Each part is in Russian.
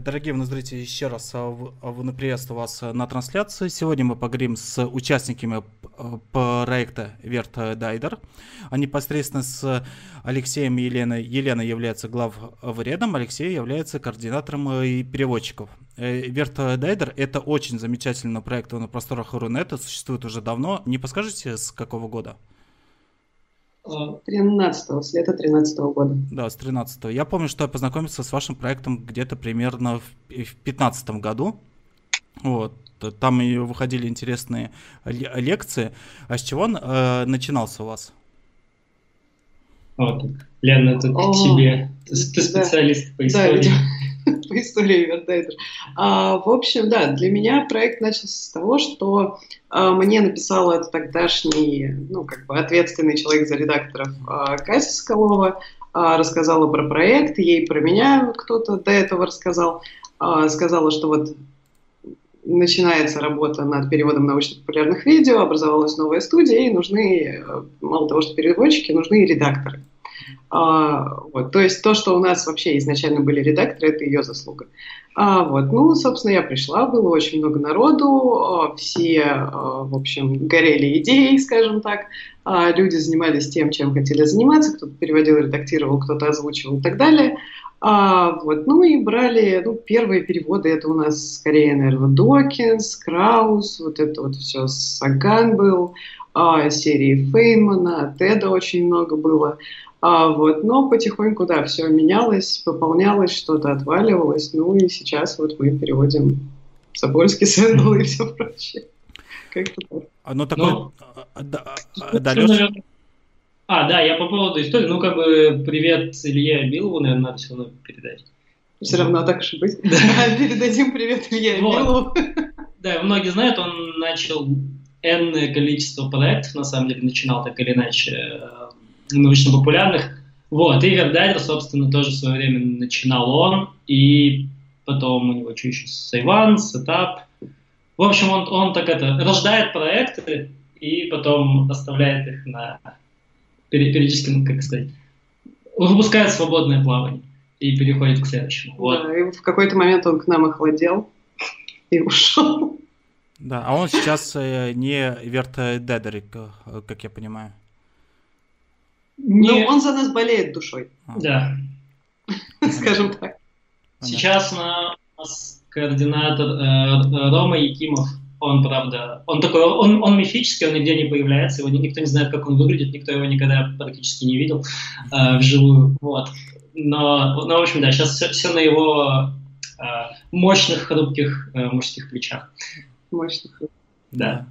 Дорогие зрители, еще раз в приветствую вас на трансляции. Сегодня мы поговорим с участниками проекта Верт Дайдер, а непосредственно с Алексеем и Еленой. Елена является главвредом, Алексей является координатором и переводчиков. Верт Дайдер — это очень замечательный проект на просторах Рунета, существует уже давно. Не подскажете, с какого года? 13 с лета 13 года. Да, с 13 Я помню, что я познакомился с вашим проектом где-то примерно в 15 году. Вот. Там и выходили интересные лекции. А с чего он э, начинался у вас? Вот. Лена, это к тебе. Ты, ты специалист да. по истории. Да, по истории Вердайдер. В общем, да, для меня проект начался с того, что а, мне написала тогдашний, ну, как бы ответственный человек за редакторов а, Катя Соколова, а, рассказала про проект, ей про меня кто-то до этого рассказал, а, сказала, что вот начинается работа над переводом научно-популярных видео, образовалась новая студия, и нужны, мало того, что переводчики, нужны и редакторы. А, вот, то есть то, что у нас вообще изначально были редакторы, это ее заслуга. А, вот, ну, собственно, я пришла, было очень много народу, а, все, а, в общем, горели идеей, скажем так, а, люди занимались тем, чем хотели заниматься, кто-то переводил, редактировал, кто-то озвучивал и так далее. А, вот, ну и брали, ну, первые переводы, это у нас скорее, наверное, Докинс, Краус, вот это вот все, Саган был, а, серии Фейнмана, Теда очень много было. А, вот, но потихоньку, да, все менялось, пополнялось, что-то отваливалось. Ну и сейчас вот мы переводим Собольский, Сэндл и все прочее. Как-то так. А, ну, такой... Ну, а, да, а, да? А, да, я по поводу истории. Ну, как бы, привет Илье Билову, наверное, надо все равно передать. Все равно так уж и быть. Да. Передадим привет Илье вот. Билову. Да, многие знают, он начал энное количество проектов, на самом деле, начинал так или иначе научно-популярных. Вот, и Вердайдер, собственно, тоже в свое время начинал он, и потом у него что еще, SciOne, Setup. В общем, он, он так это, рождает проекты и потом оставляет их на периодически, как сказать, выпускает свободное плавание и переходит к следующему. Вот. Да, и в какой-то момент он к нам охладел и ушел. Да, а он сейчас э, не Vert Dider, э, как я понимаю. Не... Ну, он за нас болеет душой. А. Да. Скажем так. Сейчас у нас координатор э, Рома Якимов. Он, правда, он такой, он, он мифический, он нигде не появляется, его никто не знает, как он выглядит, никто его никогда практически не видел э, вживую. Вот. Но, ну, в общем, да, сейчас все, все на его э, мощных, хрупких э, мужских плечах. Мощных. Да.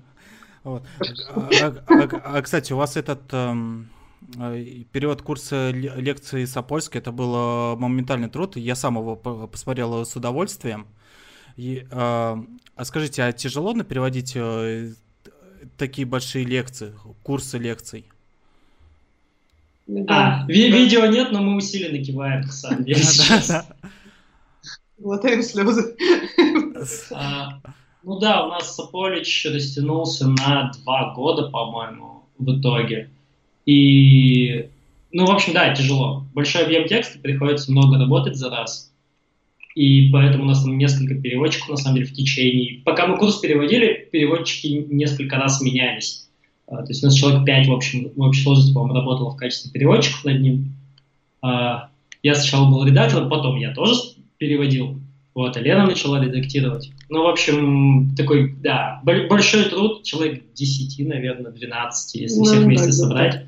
Вот. А, а, а, а, кстати, у вас этот... Эм Э, перевод курса лекции Сапольской, это был э, моментальный труд, я сам его посмотрел с удовольствием. И, а, а скажите, а тяжело на переводить такие большие лекции, курсы лекций? А, ви- видео нет, но мы усиленно киваем, на самом деле, Глотаем слезы. А, ну да, у нас Саполич растянулся на два года, по-моему, в итоге. И, ну, в общем, да, тяжело. Большой объем текста, приходится много работать за раз. И поэтому у нас там несколько переводчиков, на самом деле, в течение... Пока мы курс переводили, переводчики несколько раз менялись. А, то есть у нас человек 5, в общем, в общей сложности, по-моему, работало в качестве переводчиков над ним. А, я сначала был редактором, потом я тоже переводил. Вот, а Лена начала редактировать. Ну, в общем, такой, да, большой труд, человек 10, наверное, 12, если ну, всех вместе собрать.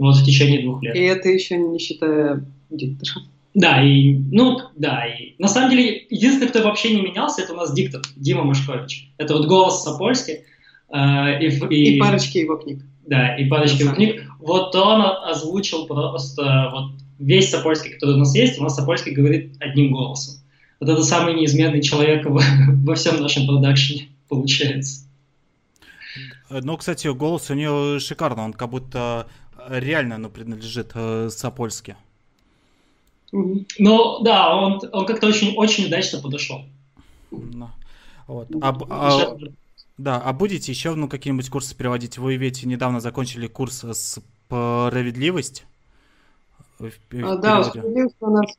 Вот в течение двух лет. И это еще не считая диктора. Да, и, ну, да, и на самом деле единственный, кто вообще не менялся, это у нас диктор Дима Машкович. Это вот голос Сапольский. Э, и, и, и парочки его книг. Да, и парочки его книг. Вот он озвучил просто вот весь Сапольский, который у нас есть, у нас Сапольский говорит одним голосом. Вот это самый неизменный человек во всем нашем продакшене получается. Ну, кстати, голос у него шикарный, он как будто реально оно принадлежит э, Сапольске. Ну, да, он, он как-то очень, очень удачно подошел. Да. Вот. А, а, да, а будете еще ну, какие-нибудь курсы переводить? Вы ведь недавно закончили курс «Справедливость». В, а, да, «Справедливость» у нас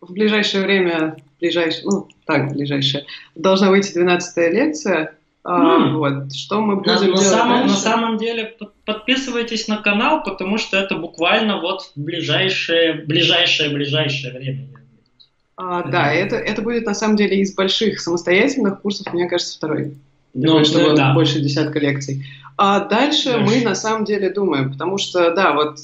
в ближайшее время ближайшая, ну, так, ближайшая, должна выйти 12 лекция, Mm. Вот. Что мы будем на, делать на самом, дальше? на самом деле подписывайтесь на канал, потому что это буквально вот в ближайшее, ближайшее, ближайшее время. А, да, это, это будет на самом деле из больших самостоятельных курсов, мне кажется, второй. Ну, что да. больше десятка лекций. А дальше да. мы на самом деле думаем, потому что, да, вот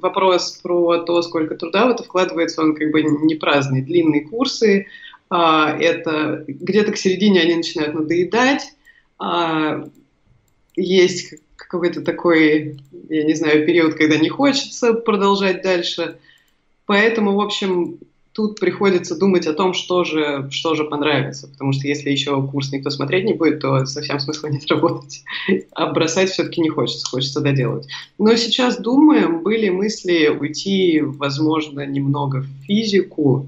вопрос про то, сколько труда в это вкладывается, он как бы не праздный. Длинные курсы, а, это где-то к середине они начинают надоедать, а, есть какой-то такой, я не знаю, период, когда не хочется продолжать дальше. Поэтому, в общем, тут приходится думать о том, что же, что же понравится. Потому что если еще курс никто смотреть не будет, то совсем смысла нет работать. А бросать все-таки не хочется, хочется доделать. Но сейчас думаем, были мысли уйти, возможно, немного в физику,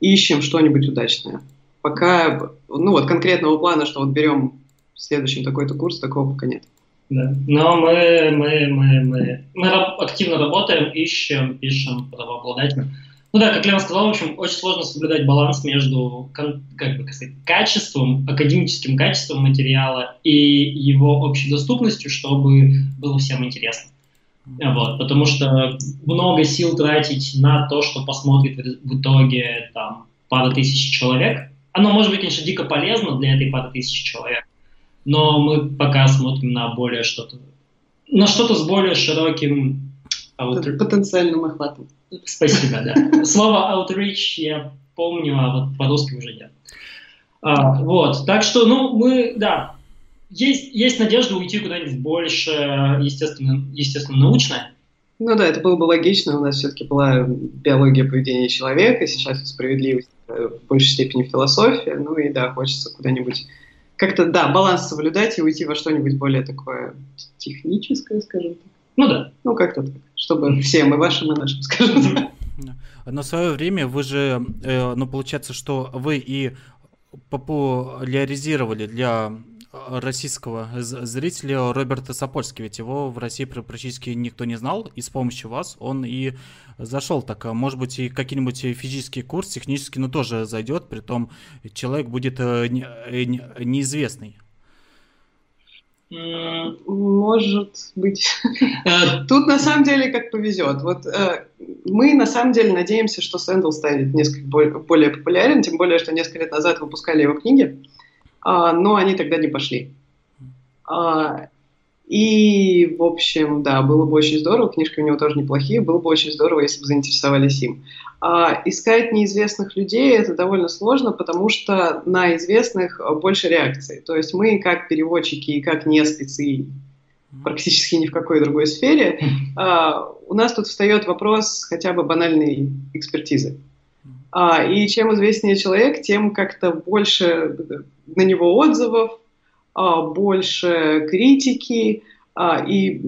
ищем что-нибудь удачное. Пока, ну вот конкретного плана, что вот берем следующем такой-то курс, такого пока нет. Да. Но мы, мы, мы, мы, мы активно работаем, ищем, пишем правообладателям. Ну да, как Лена сказал, в общем, очень сложно соблюдать баланс между как бы, сказать, качеством, академическим качеством материала и его общей доступностью, чтобы было всем интересно. Вот, потому что много сил тратить на то, что посмотрит в итоге там пара тысяч человек, оно может быть, конечно, дико полезно для этой пары тысяч человек, но мы пока смотрим на более что-то, на что-то с более широким outreach. потенциальным охватом. Спасибо, да. Слово outreach я помню, а вот по-русски уже нет. А, вот, так что, ну, мы, да, есть, есть надежда уйти куда-нибудь больше, естественно, естественно, научное. Ну да, это было бы логично. У нас все-таки была биология поведения человека, сейчас справедливость э, в большей степени философия. Ну и да, хочется куда-нибудь как-то, да, баланс соблюдать и уйти во что-нибудь более такое техническое, скажем так. Ну да. Ну как-то так, чтобы всем, и вашим, и нашим, скажем так. На свое время вы же, э, ну получается, что вы и популяризировали для российского зрителя Роберта Сапольски, ведь его в России практически никто не знал, и с помощью вас он и зашел так. А может быть, и какой-нибудь физический курс технический, но тоже зайдет, при том человек будет э, э, неизвестный. Может быть. Э, тут на самом деле как повезет. Вот мы на самом деле надеемся, что Сэндл станет несколько более популярен, тем более, что несколько лет назад выпускали его книги но они тогда не пошли. А, и, в общем, да, было бы очень здорово, книжки у него тоже неплохие, было бы очень здорово, если бы заинтересовались им. А, искать неизвестных людей это довольно сложно, потому что на известных больше реакций. То есть мы, как переводчики и как не спецы, практически ни в какой другой сфере, а, у нас тут встает вопрос хотя бы банальной экспертизы. А, и чем известнее человек, тем как-то больше на него отзывов, а, больше критики, а, и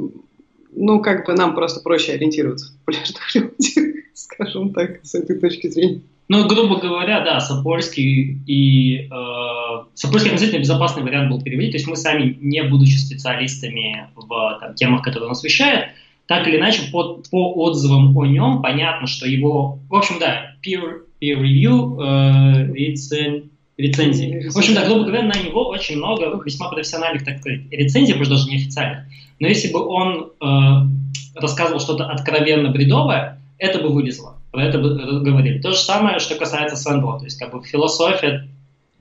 ну, как бы нам просто проще ориентироваться в популярных людях, скажем так, с этой точки зрения. Ну, грубо говоря, да, Сапольский и э, Сапольский относительно безопасный вариант был переводить. То есть мы сами, не будучи специалистами в там, темах, которые он освещает, так или иначе, по, по отзывам о нем понятно, что его, в общем, да, peer, peer review, э, рецен, рецензии. В общем, да, грубо говоря, на него очень много весьма профессиональных, так сказать, рецензий, может даже неофициальных. Но если бы он э, рассказывал что-то откровенно бредовое, это бы вылезло, про это бы говорили. То же самое, что касается Сэндла, то есть как бы философия,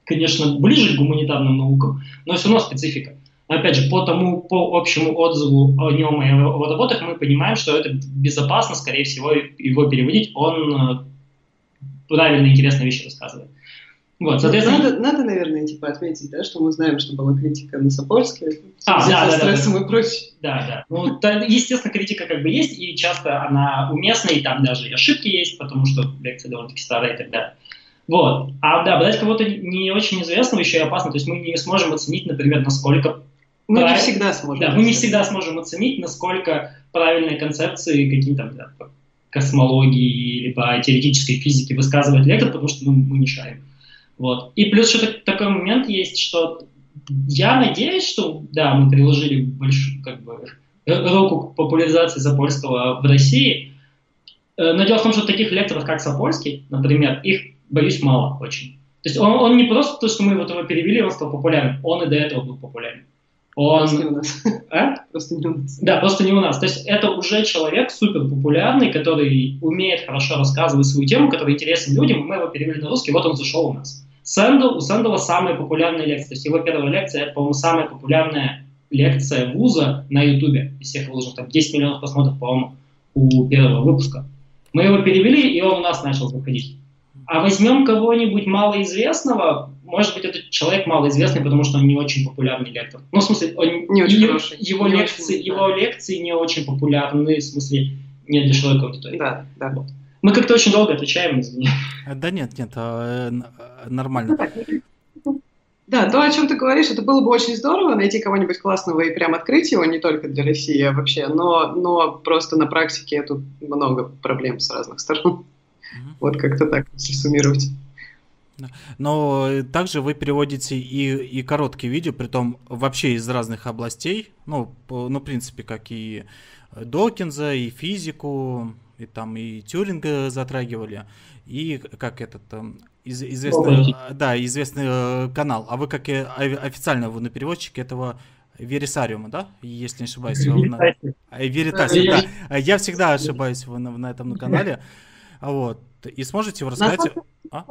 конечно, ближе к гуманитарным наукам, но все равно специфика. Но опять же, по тому, по общему отзыву о нем и его работах мы понимаем, что это безопасно, скорее всего, его переводить. Он правильно интересные вещи рассказывает. Вот, соответственно... надо, надо, наверное, типа отметить, да, что мы знаем, что была критика на Сапольске, а, да, да, стрессом да, и прочее. Да, да. Ну, да, естественно, критика как бы есть, и часто она уместна, и там даже и ошибки есть, потому что лекция довольно-таки старая и так далее. Вот. А да, брать кого-то не очень известного еще и опасно. То есть мы не сможем оценить, например, насколько... Мы прав... не всегда сможем. Да, мы не всегда сможем оценить, насколько правильные концепции какие-то да, космологии либо теоретической физики высказывает лектор, потому что ну, мы не шарим. Вот. И плюс еще такой момент есть, что я надеюсь, что да, мы приложили большую как бы, руку к популяризации Запольского в России, э, но дело в том, что таких лекторов, как Сапольский, например, их, боюсь, мало очень. есть он, он не просто то, что мы вот его перевели, он стал популярным, он и до этого был популярен. Он... Просто не у нас. А? Просто не у нас. Да, просто не у нас. То есть это уже человек супер популярный, который умеет хорошо рассказывать свою тему, который интересен людям, мы его перевели на русский, вот он зашел у нас. Сэндл, у Сэндала самая популярная лекция. То есть его первая лекция, это, по-моему, самая популярная лекция вуза на Ютубе. Из всех выложенных, там 10 миллионов просмотров, по-моему, у первого выпуска. Мы его перевели, и он у нас начал заходить. А возьмем кого-нибудь малоизвестного, может быть, этот человек малоизвестный, потому что он не очень популярный лектор. Ну, в смысле, он, Не очень его, хороший, его не лекции, очень, его да. лекции не очень популярны, в смысле, не для широкой аудитории. Да, да. Мы как-то очень долго отвечаем, извини. Э, Да нет, нет, э, н- э, нормально. Да, то, о чем ты говоришь, это было бы очень здорово найти кого-нибудь классного и прям открыть его не только для России, а вообще, но, но просто на практике тут много проблем с разных сторон. Мгм. Вот как-то так, если суммировать. Но э, также вы переводите и, и короткие видео, притом вообще из разных областей. Ну, по- ну, в принципе, как и Докинза, и физику, и там и Тюринга затрагивали, и как этот там, из- известный, э, да, известный э, канал. А вы как и официально вы на переводчике этого Верисариума, да? Если не ошибаюсь. его на- Веритасиум, да. Я всегда ошибаюсь в- на, на этом канале. А Вот. И сможете вы рассказать... А?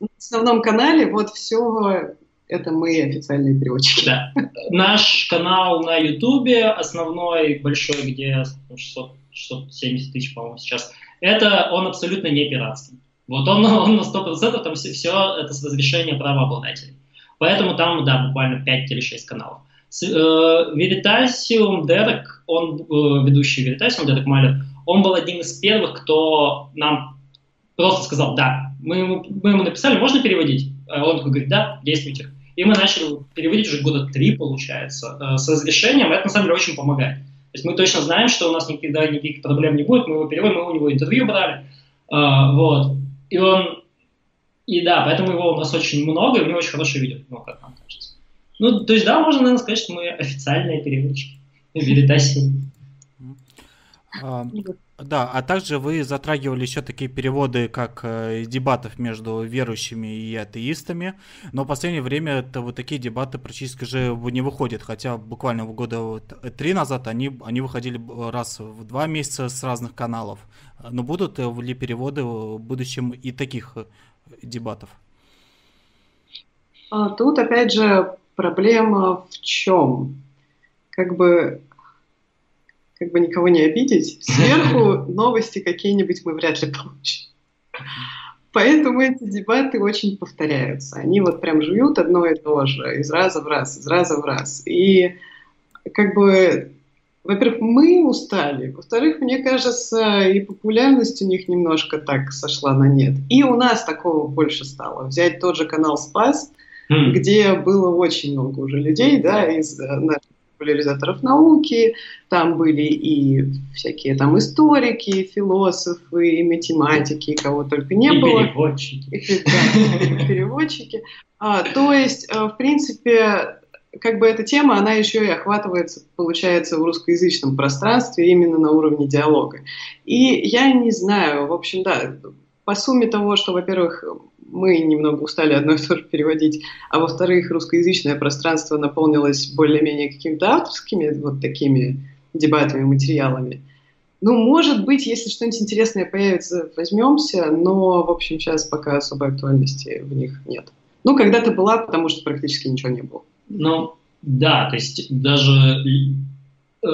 На основном канале вот все это мы официальные переводчики. Да. Наш канал на Ютубе, основной, большой, где 600, 670 тысяч, по-моему, сейчас, это он абсолютно не пиратский. Вот он, он на 100%, там все, все это с разрешения правообладателей. Поэтому там, да, буквально 5 или 6 каналов. С- э, Veritasium Дерек, он, э, ведущий Veritasium, Дерек Малер, он был одним из первых, кто нам просто сказал, да, мы ему, мы ему написали, можно переводить? А он такой говорит, да, действуйте. И мы начали переводить уже года три, получается, э, с разрешением. Это на самом деле очень помогает. То есть мы точно знаем, что у нас никогда никаких проблем не будет. Мы его переводим, мы у него интервью брали. А, вот. И он... И да, поэтому его у нас очень много, и у него очень хорошие видео, ну, как нам кажется. Ну, то есть, да, можно, наверное, сказать, что мы официальные переводчики. Веритасии. А, Да, а также вы затрагивали еще такие переводы, как э, дебатов между верующими и атеистами, но в последнее время это вот такие дебаты практически же не выходят, хотя буквально в года вот три назад они, они выходили раз в два месяца с разных каналов. Но будут э, ли переводы в будущем и таких э, дебатов? А Тут, опять же, проблема в чем? Как бы, как бы никого не обидеть, сверху новости какие-нибудь мы вряд ли получим. Поэтому эти дебаты очень повторяются. Они вот прям жуют одно и то же, из раза в раз, из раза в раз. И как бы, во-первых, мы устали, во-вторых, мне кажется, и популярность у них немножко так сошла на нет. И у нас такого больше стало. Взять тот же канал «Спас», Хм. где было очень много уже людей, да, из э, наших популяризаторов науки, там были и всякие там историки, философы, и математики, и кого только не И было. переводчики. И пе- да, и переводчики. А, то есть, э, в принципе, как бы эта тема, она еще и охватывается, получается, в русскоязычном пространстве именно на уровне диалога. И я не знаю, в общем, да, по сумме того, что, во-первых, мы немного устали одно и то же переводить, а во-вторых, русскоязычное пространство наполнилось более-менее какими-то авторскими вот такими дебатами, материалами. Ну, может быть, если что-нибудь интересное появится, возьмемся, но, в общем, сейчас пока особой актуальности в них нет. Ну, когда-то была, потому что практически ничего не было. Ну, да, то есть даже э,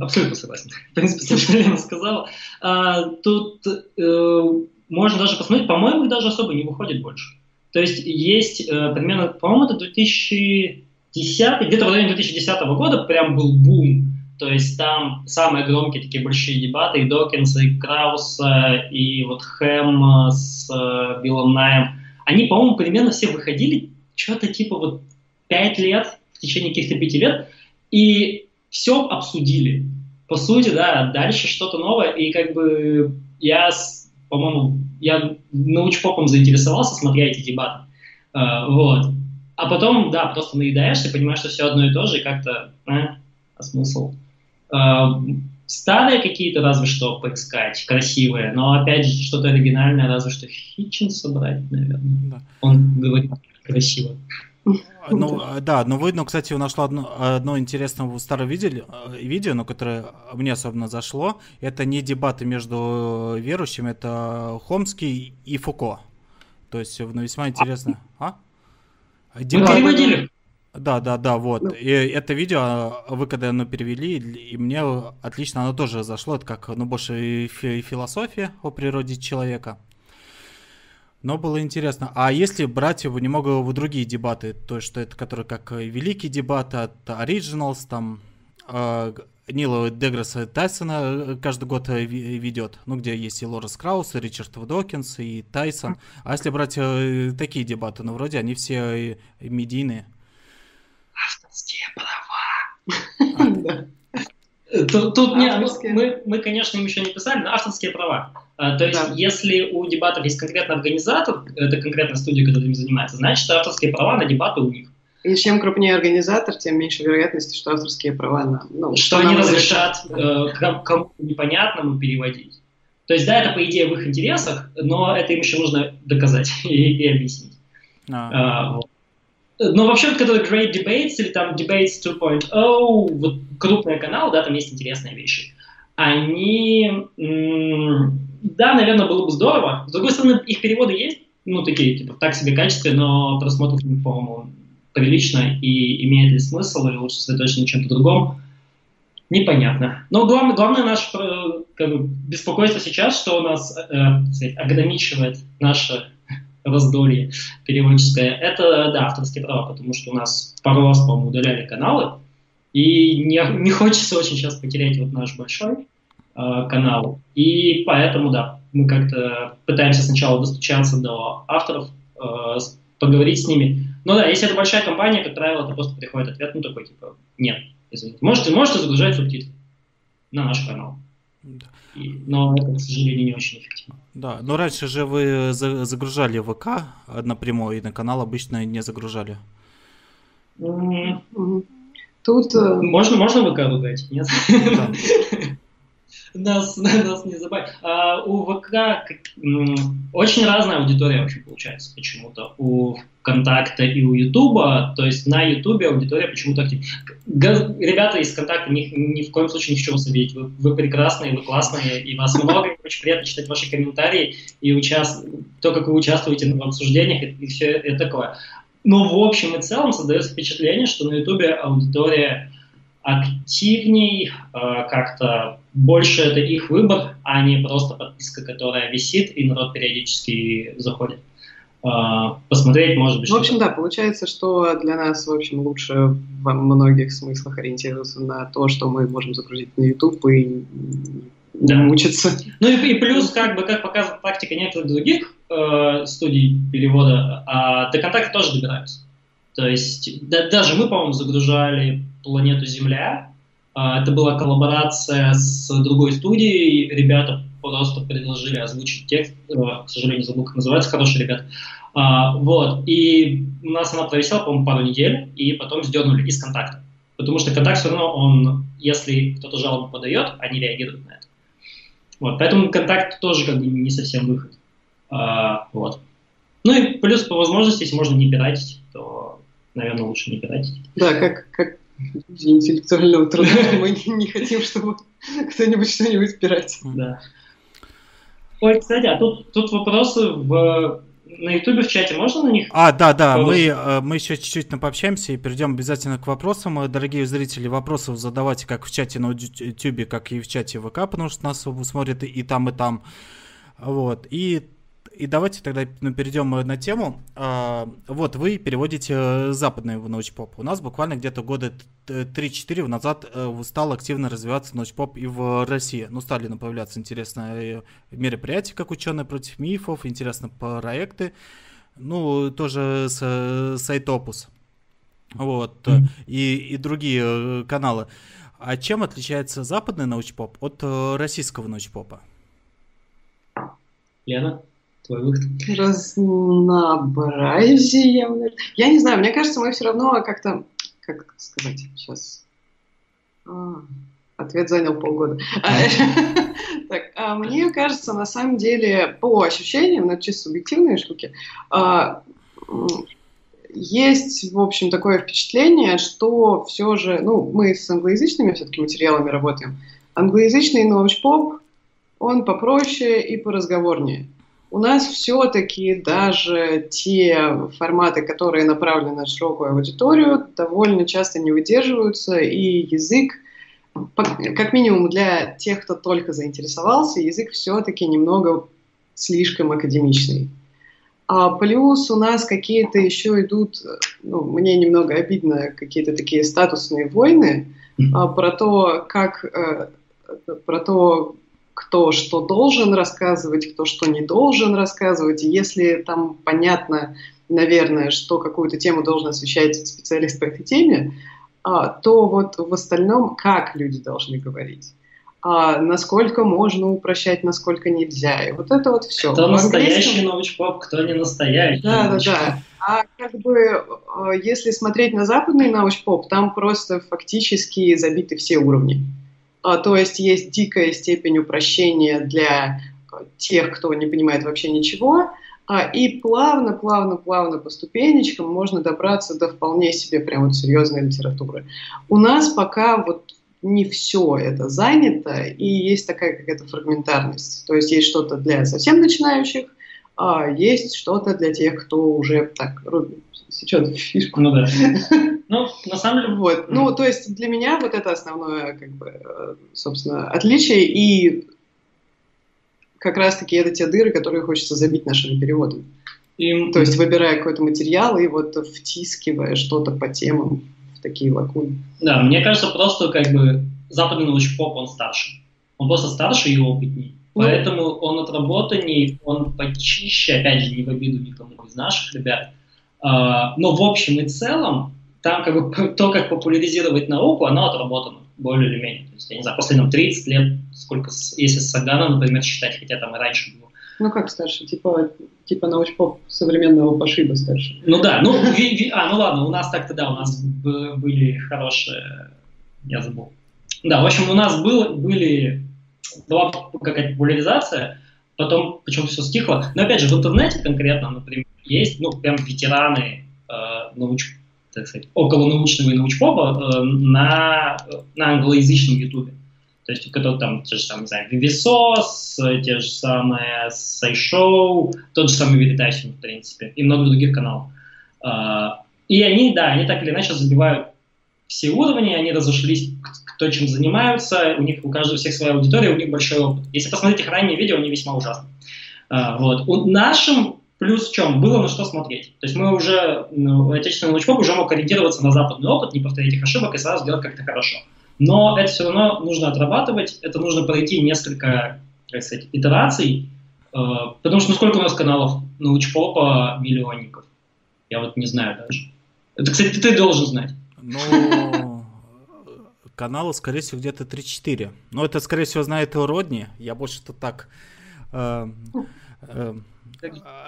абсолютно согласен. В принципе, тем, что сказала. А, тут э, можно даже посмотреть, по-моему, их даже особо не выходит больше. То есть есть э, примерно, по-моему, это 2010, где-то в районе 2010 года прям был бум. То есть там самые громкие такие большие дебаты, и Докинса, и Крауса, и вот Хэм с э, Биллом Наем. Они, по-моему, примерно все выходили что-то типа вот 5 лет, в течение каких-то 5 лет, и все обсудили. По сути, да, дальше что-то новое, и как бы я, по-моему, я научпопом заинтересовался, смотря эти дебаты. А, вот. А потом, да, просто наедаешься, понимаешь, что все одно и то же, и как-то, э, а смысл? А, старые какие-то разве что поискать, красивые, но опять же что-то оригинальное, разве что Хитчинса собрать, наверное. Да. Он говорит красиво. Ну, да, но вы, ну, кстати, нашла одно, одно интересное старое видео, видео, но которое мне особенно зашло. Это не дебаты между верующими, это Хомский и Фуко. То есть, ну, весьма интересно. А? Дебаты... Мы переводили. Да, да, да, вот. Ну. И это видео, вы когда оно перевели, и мне отлично оно тоже зашло. Это как, ну, больше философия о природе человека. Но было интересно. А если брать его немного в другие дебаты, то что это которые как великие дебаты от Originals, там э, Нила Деграсса Тайсона э, каждый год э, ведет, ну где есть и Лорес Краус, и Ричард Докинс, и Тайсон. А если брать э, такие дебаты, ну вроде они все э, медийные. Авторские права. Тут, тут авторские. мы, мы, конечно, им еще не писали, но авторские права. А, то есть, да. если у дебатов есть конкретный организатор, это конкретная студия, которая им занимается, значит, авторские права на дебаты у них. И чем крупнее организатор, тем меньше вероятности, что авторские права на... Ну, что они разрешат э, кому-то непонятному переводить. То есть, да, это по идее в их интересах, но это им еще нужно доказать и, и объяснить. А. А, вот. Но вообще, который Great Debates или там Debates 2.0, вот крупные каналы, да, там есть интересные вещи. Они, да, наверное, было бы здорово. С другой стороны, их переводы есть, ну, такие, типа, так себе качестве, но просмотров, по-моему, прилично и имеет ли смысл, или лучше сосредоточиться на чем-то другом, непонятно. Но главное, главное наше как бы, беспокойство сейчас, что у нас э, ограничивает наше раздолье переводческое, это, да, авторские права, потому что у нас пару раз, по-моему, удаляли каналы, и не, не хочется очень сейчас потерять вот наш большой э, канал. И поэтому, да, мы как-то пытаемся сначала достучаться до авторов, э, поговорить с ними. Но да, если это большая компания, как правило, то просто приходит ответ, ну такой, типа, нет, извините. Можете, можете загружать субтитры на наш канал. Да. И, но это, к сожалению, не очень эффективно. Да, но раньше же вы загружали ВК напрямую, и на канал обычно не загружали. Тут... Э, можно, можно ВК ругать, нет? Да. нас, нас не забавит. А, у ВК очень разная аудитория вообще получается почему-то. У ВКонтакта и у Ютуба, то есть на Ютубе аудитория почему-то активна. Ребята из ВКонтакта ни, ни в коем случае не хочу вас обидеть. Вы, вы прекрасные, вы классные, и вас много, и очень приятно читать ваши комментарии, и участ... то, как вы участвуете в обсуждениях, и, и все это такое. Но в общем и целом создается впечатление, что на Ютубе аудитория активней, а, как-то больше это их выбор, а не просто подписка, которая висит, и народ периодически заходит. А, посмотреть, может быть, В общем, да, получается, что для нас, в общем, лучше во многих смыслах ориентироваться на то, что мы можем загрузить на YouTube и да. мучиться. Ну и, и плюс, как бы, как показывает практика некоторых других э, студий перевода, э, до контакта тоже добираются. То есть да, даже мы, по-моему, загружали планету Земля. А, это была коллаборация с другой студией. Ребята просто предложили озвучить текст. Э, к сожалению, забыл, как называется. Хорошие ребята. А, вот. И у нас она провисела, по-моему, пару недель, и потом сдернули из контакта. Потому что контакт все равно, он, если кто-то жалобу подает, они реагируют на это. Вот. Поэтому контакт тоже как бы не совсем выход. А, вот. Ну и плюс по возможности, если можно не пиратить, то, наверное, лучше не пиратить. Да, как, как интеллектуального труда. Мы не хотим, чтобы кто-нибудь что-нибудь пирать. Да. Ой, кстати, а тут, тут вопросы в на Ютубе в чате можно на них? А, да, да, мы, э, мы еще чуть-чуть пообщаемся и перейдем обязательно к вопросам. Э, дорогие зрители, вопросы задавайте как в чате на Ютубе, так и в чате ВК, потому что нас смотрят и там, и там. Вот. И и давайте тогда ну, перейдем э, на тему. А, вот, вы переводите э, западный в научпоп. У нас буквально где-то года 3-4 назад э, стал активно развиваться научпоп и в России. Ну, стали появляться интересные мероприятия, как ученые против мифов, интересные проекты. Ну, тоже с Сайтопус. Вот, mm-hmm. и, и другие каналы. А чем отличается западный научпоп от российского научпопа? Лена? Выход? Разнообразие. Я не знаю, мне кажется, мы все равно как-то, как сказать сейчас, а, Ответ занял полгода. Так, а мне кажется, на самом деле, по ощущениям, на чисто субъективные штуки, а, есть, в общем, такое впечатление, что все же, ну, мы с англоязычными все-таки материалами работаем. Англоязычный научпоп, он попроще и поразговорнее. У нас все-таки даже те форматы, которые направлены на широкую аудиторию, довольно часто не выдерживаются, и язык, как минимум для тех, кто только заинтересовался, язык все-таки немного слишком академичный. А плюс у нас какие-то еще идут, ну, мне немного обидно, какие-то такие статусные войны а, про то, как, а, про то, кто что должен рассказывать, кто что не должен рассказывать. И если там понятно, наверное, что какую-то тему должен освещать специалист по этой теме, а, то вот в остальном как люди должны говорить а, насколько можно упрощать, насколько нельзя. И вот это вот все. Кто в настоящий научпоп, кто не настоящий. Да, да, да. А как бы, а, если смотреть на западный научпоп, там просто фактически забиты все уровни. А, то есть есть дикая степень упрощения для тех, кто не понимает вообще ничего, а, и плавно, плавно, плавно по ступенечкам можно добраться до вполне себе прям вот серьезной литературы. У нас пока вот не все это занято, и есть такая какая-то фрагментарность. То есть есть что-то для совсем начинающих, а есть что-то для тех, кто уже так сечет фишку. Ну да. Ну, на самом деле... Вот. Ну, то есть для меня вот это основное, как бы, э, собственно, отличие, и как раз-таки это те дыры, которые хочется забить нашими переводами. И... То есть выбирая какой-то материал и вот втискивая что-то по темам в такие лакуны. Да, мне кажется, просто как бы западный научпоп, он старше. Он просто старше и опытнее. Ну, Поэтому он отработанней, он почище, опять же, не в обиду никому из наших ребят. А, но в общем и целом, там как бы то, как популяризировать науку, оно отработано более или менее. То есть, я не знаю, последним 30 лет, сколько, если Сагана, например, считать, хотя там и раньше было. Ну как старше? Типа, типа научпоп современного пошиба старше. Ну да, ну, ви, ви, а, ну ладно, у нас так-то да, у нас были хорошие, я забыл. Да, в общем, у нас был, были, была какая-то популяризация, потом почему-то все стихло. Но опять же, в интернете конкретно, например, есть, ну, прям ветераны э, науч, так сказать, около научного и научпопа э, на, на англоязычном ютубе. То есть, кто там, те же самые, не знаю, Vivesauce, те же самые SciShow, тот же самый Veritasium, в принципе, и много других каналов. А, и они, да, они так или иначе забивают все уровни, они разошлись, кто чем занимаются, у них у каждого всех своя аудитория, у них большой опыт. Если посмотреть их ранние видео, они весьма ужасны. А, вот. У нашим плюс в чем? Было на что смотреть. То есть мы уже, ну, отечественный научпоп уже мог ориентироваться на западный опыт, не повторять их ошибок и сразу сделать как-то хорошо. Но это все равно нужно отрабатывать, это нужно пройти несколько, как сказать, итераций, э, потому что ну сколько у нас каналов научпопа миллионников? Я вот не знаю даже. Это, кстати, ты должен знать. Ну, каналы, скорее всего, где-то 3-4. Но это, скорее всего, знает и Родни. Я больше-то так... Э, э,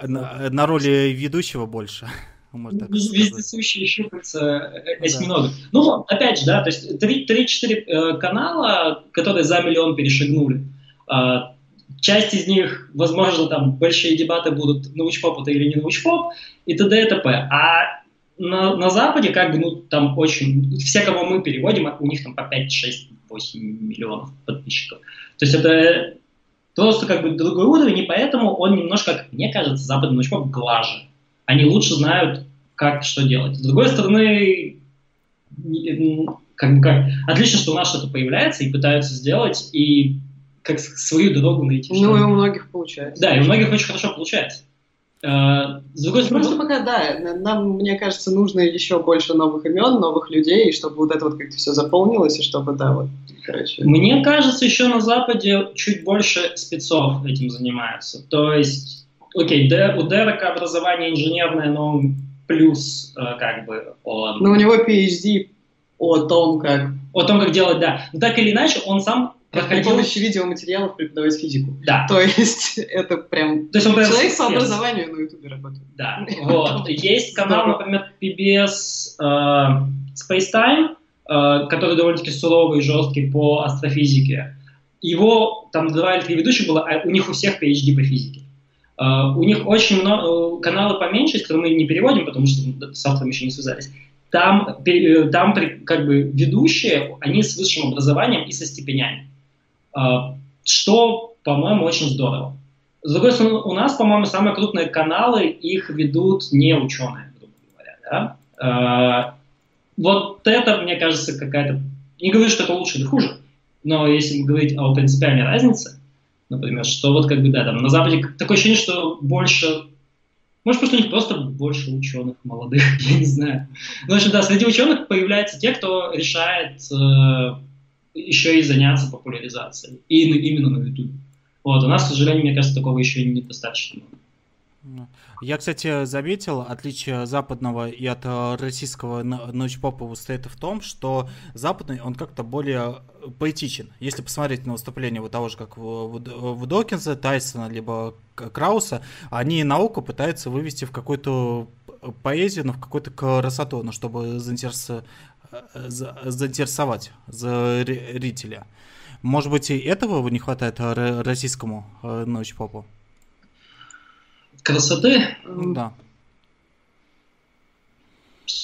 на, на роли ведущего больше. Можно так Вездесущие щупальца осьминога. Да. Ну, опять же, да, то есть 3-4 э, канала, которые за миллион перешагнули. Э, часть из них, возможно, там большие дебаты будут, научпоп это или не научпоп, и т.д. и т.п. А на, на Западе, как бы, ну, там очень... Все, кого мы переводим, у них там по 5, 6, 8 миллионов подписчиков. То есть это просто как бы другой уровень, и поэтому он немножко, как мне кажется, западный научпоп глаже они лучше знают, как что делать. С другой стороны, как бы как, отлично, что у нас что-то появляется и пытаются сделать, и как свою дорогу найти. Ну, и у многих получается. Да, и у многих очень хорошо получается. Uh, с другой стороны... Просто пока, да, нам, мне кажется, нужно еще больше новых имен, новых людей, чтобы вот это вот как-то все заполнилось, и чтобы, да, вот, короче... Мне кажется, еще на Западе чуть больше спецов этим занимаются. То есть окей, okay, у Дерека образование инженерное, но плюс э, как бы он... Но у него PhD о том, как... О том, как делать, да. Но так или иначе, он сам проходил... При помощи видеоматериалов преподавать физику. Да. То есть это прям... То есть он Человек по образованию на ютубе работает. Да, вот. Есть канал, например, PBS э, Space Time, который довольно-таки суровый и жесткий по астрофизике. Его, там два или три ведущих было, а у них у всех PhD по физике. Uh, у них очень много, э, каналы поменьше, которые мы не переводим, потому что с автором еще не связались. Там, э, там как бы ведущие, они с высшим образованием и со степенями. Uh, что, по-моему, очень здорово. С другой стороны, у нас, по-моему, самые крупные каналы, их ведут не ученые, грубо говоря. Да? Uh, вот это, мне кажется, какая-то... Не говорю, что это лучше или хуже, но если говорить о принципиальной разнице, например, что вот как бы, да, там на Западе такое ощущение, что больше может, что у них просто больше ученых молодых, я не знаю. Ну, в общем, да, среди ученых появляются те, кто решает э, еще и заняться популяризацией. И именно на YouTube. Вот, у нас, к сожалению, мне кажется, такого еще недостаточно много. Я, кстати, заметил, отличие западного и от э, российского научпопа состоит в том, что западный, он как-то более поэтичен. Если посмотреть на выступление вот того же, как в Докинса, Тайсона, либо Крауса, они науку пытаются вывести в какую-то поэзию, но в какую-то красоту, ну, чтобы заинтерес... Э, заинтересовать зрителя. Может быть, и этого не хватает российскому э, научпопу? красоты? Да.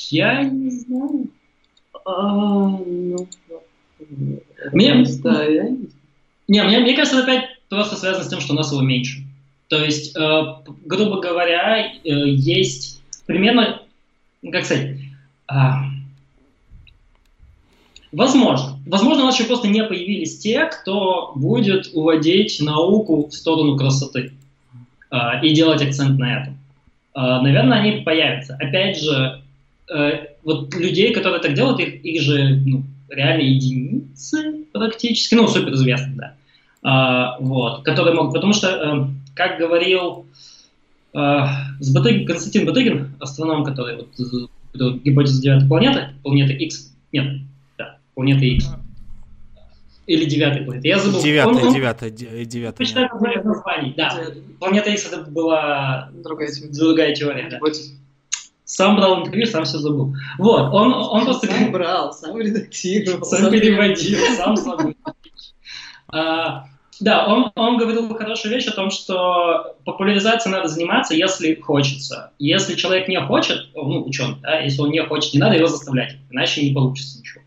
Я не знаю. А, ну, мне, я не знаю. Не, мне, мне кажется, это опять просто связано с тем, что у нас его меньше. То есть, э, грубо говоря, э, есть примерно, ну, как сказать, э, возможно, возможно, у нас еще просто не появились те, кто будет уводить науку в сторону красоты. А, и делать акцент на этом. А, наверное, они появятся. Опять же, э, вот людей, которые так делают, их, их же ну, реально единицы практически, ну, суперизвестных, да. А, вот, которые могут, потому что, э, как говорил э, с Батыгин, Константин Батыгин, астроном, который вот, гипотеза девятой планеты, планеты X, нет, планеты X, или девятый планета. Я забыл. Девятая, он, девятая, девятая. Почитаю более названий. Да. Планета X это была другая теория. Другая теория да. Сам брал интервью, сам все забыл. Вот, он, он просто... Сам брал, сам редактировал. Сам, сам переводил, сам забыл. А, да, он, он говорил хорошую вещь о том, что популяризацией надо заниматься, если хочется. Если человек не хочет, ну, ученый, да, если он не хочет, не надо его заставлять, иначе не получится ничего.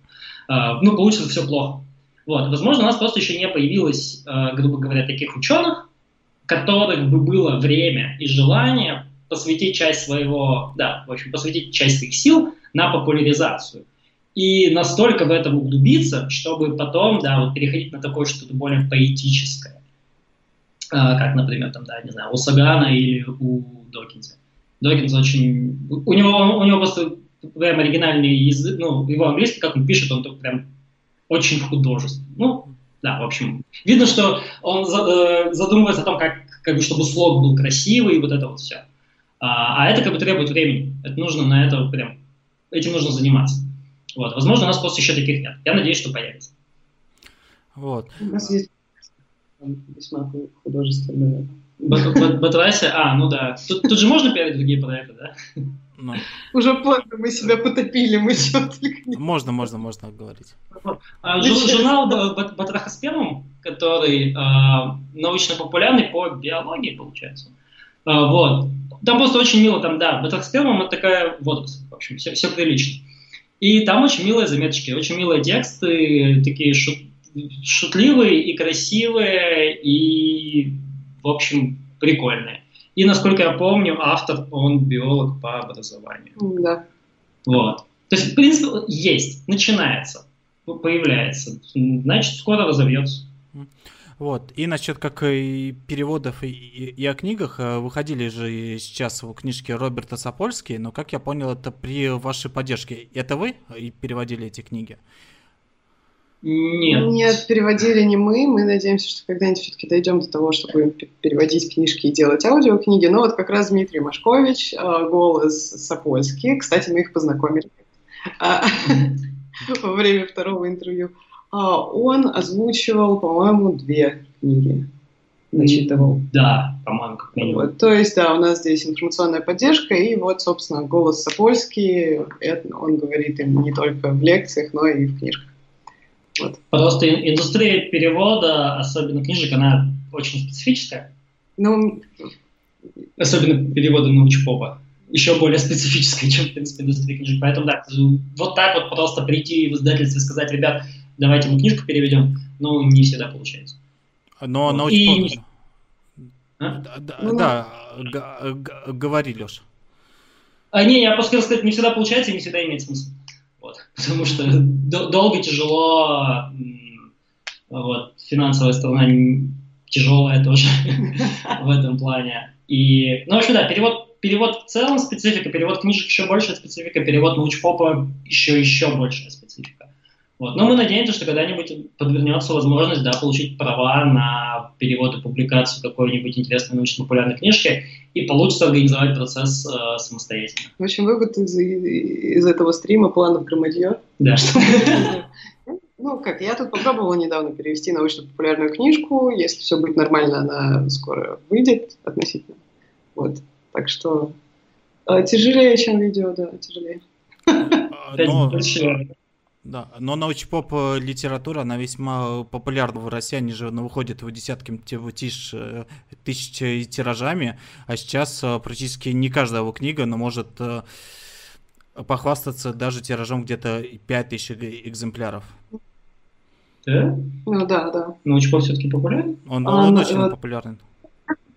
А, ну, получится все плохо. Вот. Возможно, у нас просто еще не появилось, э, грубо говоря, таких ученых, которых бы было время и желание посвятить часть своего, да, в общем, посвятить часть своих сил на популяризацию. И настолько в этом углубиться, чтобы потом, да, вот переходить на такое что-то более поэтическое. А, как, например, там, да, не знаю, у Сагана или у Докинза. Докинз очень... У него, у него просто прям оригинальный язык, ну, его английский, как он пишет, он прям очень художественно. Ну, да, в общем, видно, что он э, задумывается о том, как, как бы, чтобы слог был красивый, и вот это вот все. А, а это как бы требует времени. Это нужно на это прям, этим нужно заниматься. Вот. Возможно, у нас просто еще таких нет. Я надеюсь, что появится. Вот. У нас есть весьма художественная. Батрайся? А, ну да. Тут, тут же можно пиарить другие проекты, да? Ну. Уже поздно, мы себя потопили, мы еще только не... Можно, можно, можно говорить. А, журнал Батрахаспемом, который а, научно-популярный по биологии, получается. А, вот. Там просто очень мило, там, да, Батрахаспемом это такая водоросль, в общем, все, все прилично. И там очень милые заметочки, очень милые тексты, такие шут, шутливые и красивые, и, в общем, прикольные. И, насколько я помню, автор, он биолог по образованию. Да. Вот. То есть, в принципе, есть, начинается, появляется. Значит, скоро разовьется. Вот. И насчет как и переводов и, и, и о книгах, э, выходили же сейчас в книжке Роберта Сапольский, но, как я понял, это при вашей поддержке. Это вы и переводили эти книги? Нет. Нет, переводили не мы. Мы надеемся, что когда-нибудь все-таки дойдем до того, чтобы переводить книжки и делать аудиокниги. Но вот как раз Дмитрий Машкович, а, голос Сапольский. Кстати, мы их познакомили а, во время второго интервью. А, он озвучивал, по-моему, две книги. Начитывал. Да, по-моему, как минимум. Вот, то есть, да, у нас здесь информационная поддержка, и вот, собственно, голос Сапольский, это, он говорит им не только в лекциях, но и в книжках. Вот. Просто индустрия перевода, особенно книжек, она очень специфическая. Ну, особенно перевода научпопа. Еще более специфическая, чем, в принципе, индустрия книжек. Поэтому, да, вот так вот просто прийти в издательство и сказать, ребят, давайте мы книжку переведем, ну, не всегда получается. Но вот. научпоп... И... А? Да, ну, да, г- говори, Леш. А, не, я просто хотел сказать, не всегда получается и не всегда имеет смысл. Вот. Потому что долго, тяжело, вот, финансовая сторона тяжелая тоже в этом плане. И, ну, вообще, да, перевод, перевод в целом специфика, перевод книжек еще большая специфика, перевод научпопа еще еще большая специфика. Вот. Но мы надеемся, что когда-нибудь подвернется возможность да, получить права на перевод и публикацию какой-нибудь интересной научно-популярной книжки, и получится организовать процесс э, самостоятельно. В общем, вывод из, из этого стрима планов громадье. Да. Ну, как, я тут попробовала недавно перевести научно-популярную книжку. Если все будет нормально, она скоро выйдет относительно. Вот. Так что э, тяжелее, чем видео, да, тяжелее. Но, да, но научпоп э, литература, она весьма популярна в России, они же ну, выходят в десятки тысяч, э, тысяч тиражами, а сейчас э, практически не каждая его книга, но может похвастаться даже тиражом где-то 5000 экземпляров. Да? Ну да, да. Научпоп все-таки популярен? Он, а, он очень а, популярен.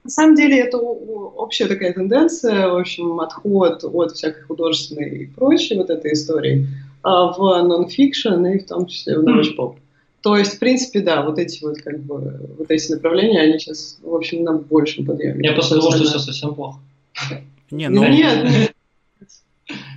На самом деле это общая такая тенденция, в общем, отход от всякой художественной и прочей вот этой истории в нонфикшн и в том числе в научпоп. То есть, в принципе, да, вот эти вот как бы вот эти направления, они сейчас, в общем, на большем подъеме. Я просто думал, что все совсем плохо. Не, ну, нет,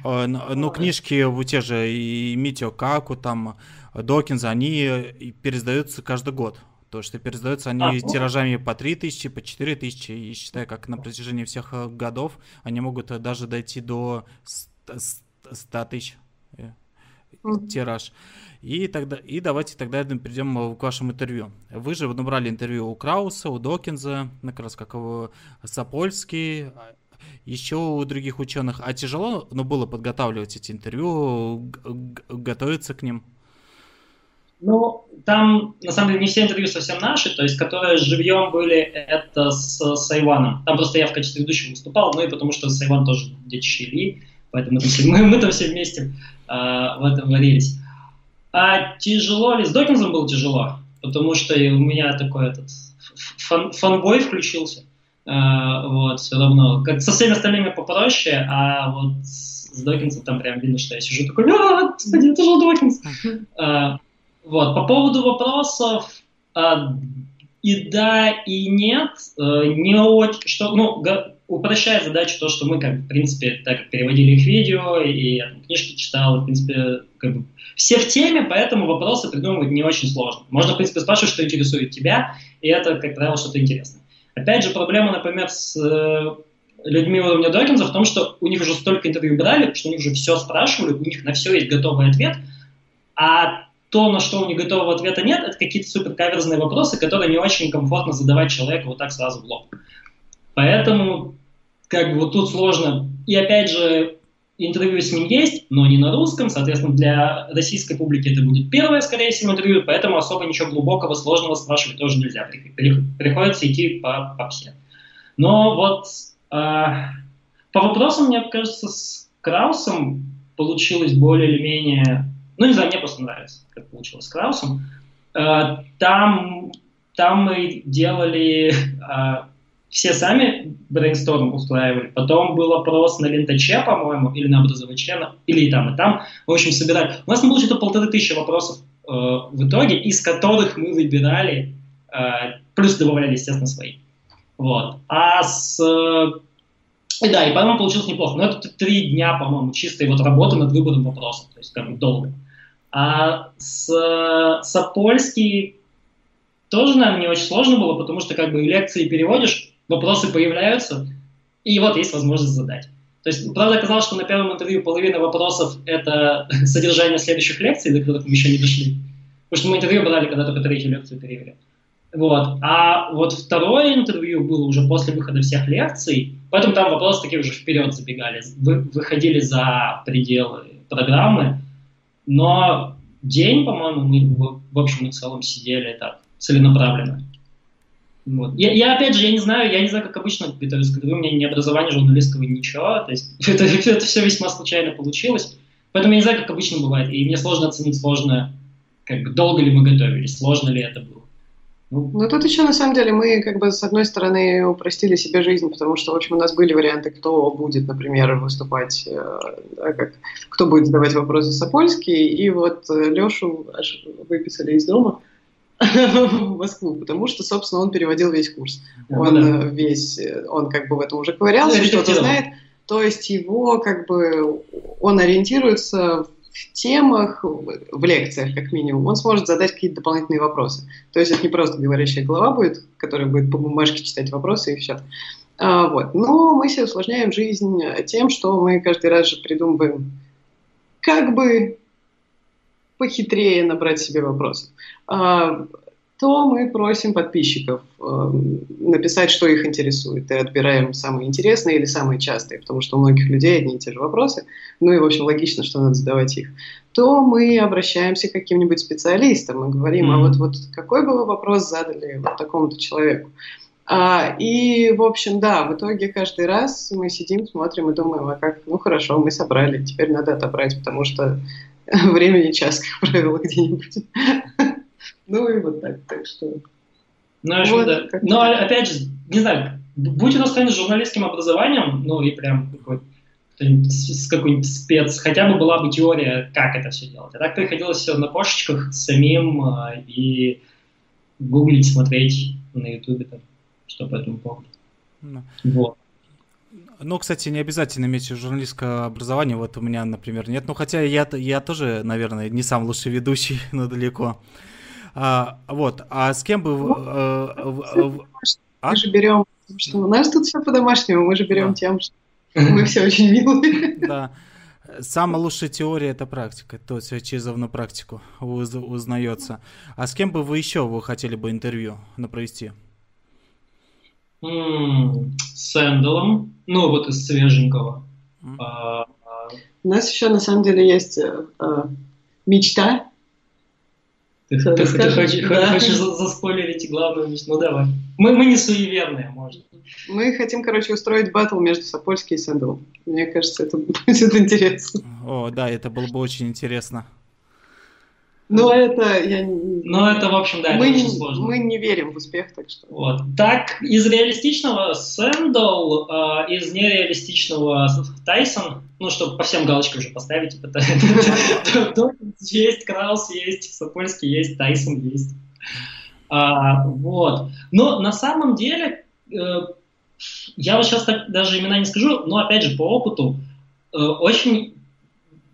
а, ну, ну, книжки у те же и Митио Каку, там, Докинза, они пересдаются каждый год. То, что пересдаются они а, тиражами по 3000, по 4000, и считаю, как на протяжении всех э, годов они могут э, даже дойти до 100 тысяч тираж. И, тогда, и давайте тогда перейдем к вашему интервью. Вы же набрали интервью у Крауса, у Докинза, как раз как у Сапольский, еще у других ученых. А тяжело ну, было подготавливать эти интервью, готовиться к ним? Ну, там, на самом деле, не все интервью совсем наши, то есть, которые живьем были, это с, с Айваном. Там просто я в качестве ведущего выступал, ну и потому что Сайван тоже Ильи, поэтому мы, мы там все вместе а, в этом варились. А тяжело ли? С Докинзом было тяжело, потому что у меня такой этот фан, фанбой включился. А, вот, все равно. Как со всеми остальными попроще, а вот с Докинсом там прям видно, что я сижу такой, а, господи, это же Докинс. А, вот, по поводу вопросов, а, и да, и нет, не очень, что, ну, упрощает задачу то, что мы, как в принципе, так переводили их видео, и я там книжки читал, в принципе, как бы все в теме, поэтому вопросы придумывать не очень сложно. Можно, в принципе, спрашивать, что интересует тебя, и это, как правило, что-то интересное. Опять же, проблема, например, с э, людьми уровня Докинза в том, что у них уже столько интервью брали, что у них уже все спрашивали, у них на все есть готовый ответ, а то, на что у них готового ответа нет, это какие-то супер каверзные вопросы, которые не очень комфортно задавать человеку вот так сразу в лоб. Поэтому, как бы вот тут сложно. И опять же, интервью с ним есть, но не на русском, соответственно, для российской публики это будет первое, скорее всего, интервью, поэтому особо ничего глубокого, сложного спрашивать тоже нельзя. Приходится идти по, по все. Но вот э, по вопросам, мне кажется, с Краусом получилось более или менее... Ну, не знаю, мне просто нравится, как получилось с Краусом. Э, там, там мы делали... Э, все сами брейнсторм устраивали. Потом был опрос на лентаче, по-моему, или на образоваче, или и там, и там. В общем, собирали. У нас было что-то полторы тысячи вопросов э, в итоге, из которых мы выбирали, э, плюс добавляли, естественно, свои. Вот. А с... Э, да, и по-моему получилось неплохо. Но это три дня, по-моему, чистой вот работы над выбором вопросов, то есть бы долго. А с Сапольский тоже, наверное, не очень сложно было, потому что как бы лекции переводишь, вопросы появляются, и вот есть возможность задать. То есть, правда, оказалось, что на первом интервью половина вопросов – это содержание следующих лекций, до которых мы еще не дошли. Потому что мы интервью брали, когда только третью лекцию перевели. Вот. А вот второе интервью было уже после выхода всех лекций, поэтому там вопросы такие уже вперед забегали, вы, выходили за пределы программы, но день, по-моему, мы в общем и целом сидели так целенаправленно. Вот. Я, я, опять же, я не знаю, я не знаю, как обычно готовиться к у меня ни образования журналистского, ничего, то есть это, это все весьма случайно получилось, поэтому я не знаю, как обычно бывает, и мне сложно оценить, сложно, как бы, долго ли мы готовились, сложно ли это было. Ну, ну, тут еще, на самом деле, мы, как бы, с одной стороны, упростили себе жизнь, потому что, в общем, у нас были варианты, кто будет, например, выступать, э, да, как, кто будет задавать вопросы Сапольский, и вот э, Лешу аж выписали из дома в Москву, потому что, собственно, он переводил весь курс. Он да. Э, весь, он как бы в этом уже ковырялся, что-то знает, то есть его, как бы, он ориентируется в темах, в лекциях как минимум, он сможет задать какие-то дополнительные вопросы. То есть это не просто говорящая голова будет, которая будет по бумажке читать вопросы и все. А, вот. Но мы себе усложняем жизнь тем, что мы каждый раз же придумываем, как бы похитрее набрать себе вопросов. А, то мы просим подписчиков э, написать, что их интересует, и отбираем самые интересные или самые частые, потому что у многих людей одни и те же вопросы, ну и, в общем, логично, что надо задавать их, то мы обращаемся к каким-нибудь специалистам и говорим, mm-hmm. а вот, вот какой бы вы вопрос задали вот такому-то человеку. А, и, в общем, да, в итоге каждый раз мы сидим, смотрим и думаем, а как, ну хорошо, мы собрали, теперь надо отобрать, потому что времени час, как правило, где-нибудь. Ну и вот так, так что... Ну, вот, да. Но опять же, не знаю, будь у нас кто-нибудь с журналистским образованием, ну и прям какой с какой-нибудь спец, хотя бы была бы теория, как это все делать. А так приходилось все на кошечках самим а, и гуглить, смотреть на ютубе, там, что по этому поводу. Ну. Вот. Ну, кстати, не обязательно иметь журналистское образование. Вот у меня, например, нет. Ну, хотя я, я тоже, наверное, не сам лучший ведущий, но далеко. А, вот, а с кем бы... Ну, э, э, а? Мы же берем, что у нас тут все по-домашнему, мы же берем да. тем, что мы все очень милые. Да. Самая лучшая теория это практика, то есть через равно практику уз, узнается. А с кем бы вы еще вы хотели бы интервью на провести? с Эндалом, ну вот из свеженького. А, у нас еще на самом деле есть э, мечта ты, ты, ты, ты хочешь, да. хочешь заспойлерить главную вещь? Ну давай. Мы, мы не суеверные, может. Мы хотим, короче, устроить батл между Сапольски и Сэндл. Мне кажется, это будет интересно. О, да, это было бы очень интересно. Но это я Но это, в общем, да, мы это очень сложно. Мы не верим в успех, так что. Вот. Так, из реалистичного Сэндл, э, из нереалистичного Тайсон, ну, чтобы по всем галочкам уже поставить, типа, есть, Краус есть, Сапольский есть, Тайсон есть. А, вот. Но на самом деле, э, я вот сейчас так даже имена не скажу, но опять же, по опыту, э, очень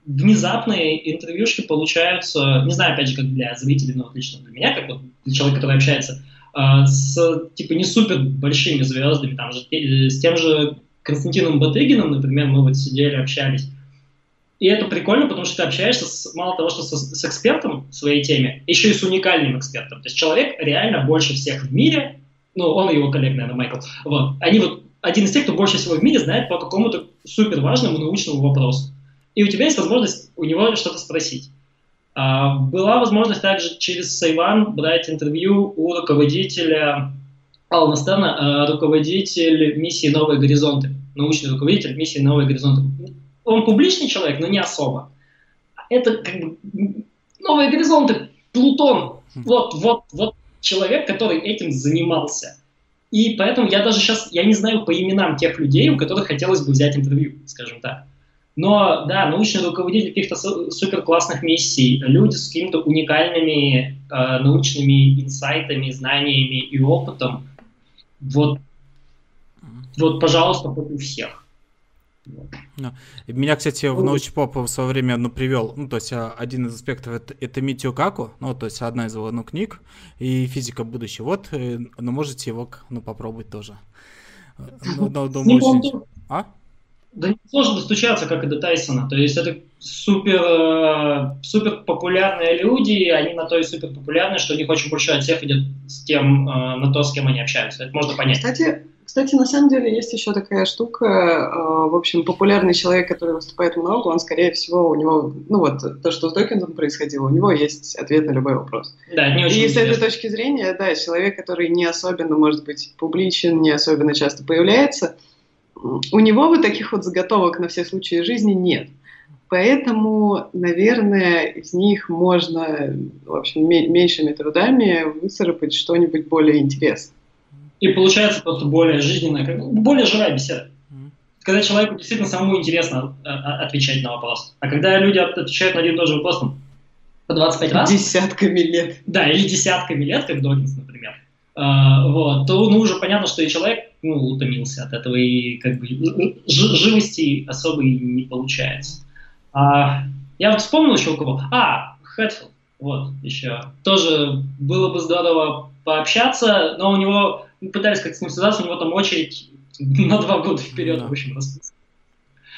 внезапные интервьюшки получаются, не знаю, опять же, как для зрителей, но лично для меня, как вот для человека, который общается э, с, типа, не супер большими звездами, там же, с тем же Константином Батыгиным, например, мы вот сидели, общались, и это прикольно, потому что ты общаешься с, мало того, что с, с экспертом в своей теме, еще и с уникальным экспертом. То есть человек реально больше всех в мире, ну, он и его коллег, наверное, Майкл, вот, они вот один из тех, кто больше всего в мире знает по какому-то супер важному научному вопросу и у тебя есть возможность у него что-то спросить. А, была возможность также через Сайван брать интервью у руководителя Алана Стана, а, руководитель миссии «Новые горизонты», научный руководитель миссии «Новые горизонты». Он публичный человек, но не особо. Это как бы «Новые горизонты», Плутон. Вот, вот, вот человек, который этим занимался. И поэтому я даже сейчас, я не знаю по именам тех людей, у которых хотелось бы взять интервью, скажем так. Но, да, научный руководитель каких-то супер классных миссий, люди с какими-то уникальными э, научными инсайтами, знаниями и опытом, вот, вот пожалуйста, хоть у всех. Меня, кстати, в научпоп в свое время ну, привел, ну, то есть а, один из аспектов это, это Митио Каку, ну, то есть одна из его ну, книг, и физика будущего. Вот, э, ну, можете его ну, попробовать тоже. Ну, ну, думаю, очень... А? Да не сложно достучаться, как и до Тайсона. То есть это супер, э, супер популярные люди, они на то и супер популярны, что у них очень большой отсев идет с тем, э, на то, с кем они общаются. Это можно понять. Кстати, кстати, на самом деле есть еще такая штука. Э, в общем, популярный человек, который выступает много, он, скорее всего, у него, ну вот, то, что с Докинсом происходило, у него есть ответ на любой вопрос. Да, не очень И с этой точки зрения, да, человек, который не особенно, может быть, публичен, не особенно часто появляется, у него вот таких вот заготовок на все случаи жизни нет. Поэтому, наверное, из них можно, в общем, меньшими трудами выцарапать что-нибудь более интересное. И получается просто более жизненная, как, более живая беседа. Когда человеку действительно самому интересно а, а, отвечать на вопрос. А когда люди отвечают на один и тот же вопрос там, по 25 раз... Десятками лет. Да, или десятками лет, как Докинс, например. Uh, вот, то ну, уже понятно, что и человек ну, утомился от этого, и как бы живости особо и не получается. А, я вот вспомнил еще у кого. А, Хэтфилд, вот, еще. Тоже было бы здорово пообщаться, но у него, мы пытались как-то с ним связаться, у него там очередь на два года вперед, да. в общем, расписана.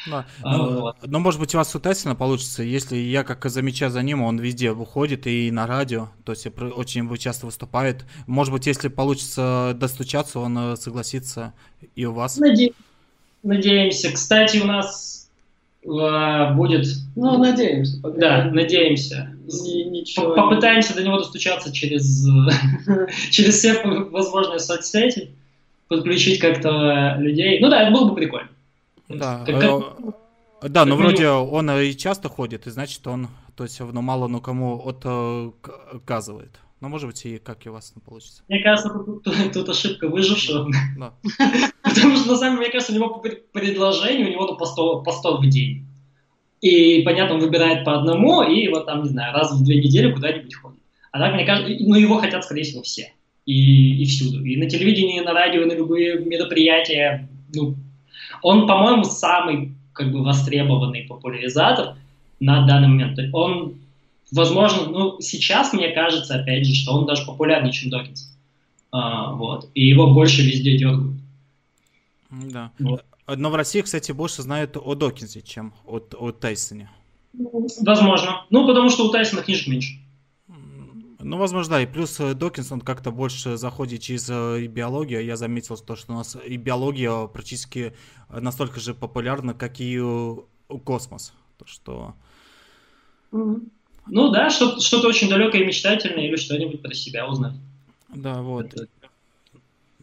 Да. А, ну, вот. Но, может быть, у вас у Тайсона получится, если я как замечаю за ним, он везде выходит и на радио, то есть очень часто выступает. Может быть, если получится достучаться, он э, согласится и у вас. Наде... Надеемся. Кстати, у нас э, будет... Ну, надеемся. Пока. Да, надеемся. Ничего Попытаемся до него достучаться через, через все возможные соцсети, подключить как-то людей. Ну да, это было бы прикольно. Да, как, э, да, но вроде он и часто ходит, и значит он, то есть, ну мало ну кому отказывает. Но может быть и как и у вас получится. Мне кажется, тут, тут, тут ошибка выжившего. Да. Потому что на самом деле, мне кажется, у него предложение, у него ну, по 100, по 100 в день. И, понятно, он выбирает по одному, и вот там, не знаю, раз в две недели куда-нибудь ходит. А так, мне кажется, ну его хотят, скорее всего, все. И, и всюду. И на телевидении, и на радио, и на любые мероприятия. Ну, он, по-моему, самый как бы востребованный популяризатор на данный момент. Он, возможно, ну, сейчас мне кажется, опять же, что он даже популярнее, чем Докинс. А, вот. И его больше везде дергают. Да. Вот. Но в России, кстати, больше знают о Докинсе, чем о, о Тайсоне. Возможно. Ну, потому что у Тайсона книжек меньше. Ну, возможно, да. И плюс э, Докинс, он как-то больше заходит через э, биологию. Я заметил то, что у нас и биология практически настолько же популярна, как и космос. То, что... Ну да, что-то, что-то очень далекое и мечтательное или что-нибудь про себя узнать. Да, вот. Это...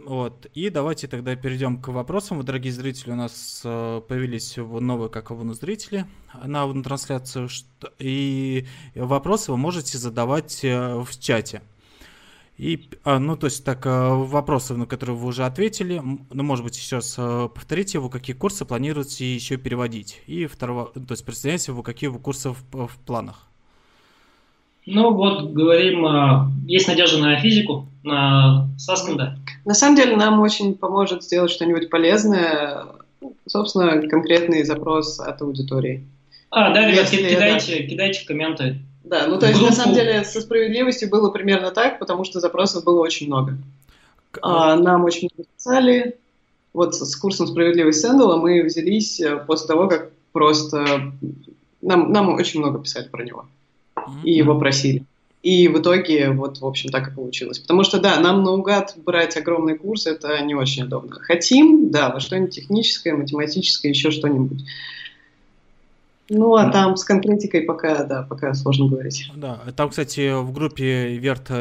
Вот. И давайте тогда перейдем к вопросам. Дорогие зрители, у нас э, появились новые, как его зрители на, на трансляцию. И вопросы вы можете задавать э, в чате. И, а, ну, то есть, так, э, вопросы, на которые вы уже ответили. Ну, может быть, раз повторите его, какие курсы планируете еще переводить. И второго, то есть, представляете вы, какие вы курсы в, в планах. Ну, вот говорим, есть надежда на физику, Сасканда. На самом деле нам очень поможет сделать что-нибудь полезное, собственно, конкретный запрос от аудитории. А, да, ребят, Если, кидайте, да. кидайте в комменты. Да, ну то есть на самом деле со справедливостью было примерно так, потому что запросов было очень много. А, нам очень много писали. Вот с курсом «Справедливость Сэндала» мы взялись э, после того, как просто... Нам, нам очень много писали про него. И его просили. И в итоге вот, в общем, так и получилось. Потому что, да, нам наугад брать огромный курс, это не очень удобно. Хотим, да, во что-нибудь техническое, математическое, еще что-нибудь. Ну, а там с конкретикой пока, да, пока сложно говорить. Да, там, кстати, в группе Верт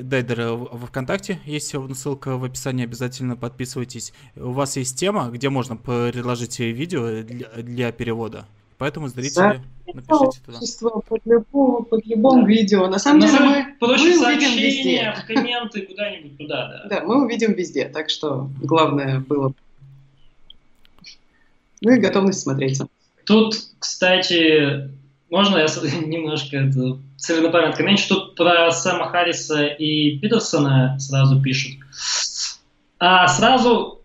Дайдер в ВКонтакте есть ссылка в описании, обязательно подписывайтесь. У вас есть тема, где можно предложить видео для, для перевода. Поэтому зрители, да. напишите туда. Под, любому, под любым да. видео. На самом На деле мы, мы увидим везде. комменты куда-нибудь туда, да. Да, мы увидим везде, так что главное было... Ну и готовность смотреться. Тут, кстати, можно я немножко это, целенаправленно откомментирую? Тут про Сэма Харриса и Питерсона сразу пишут. А сразу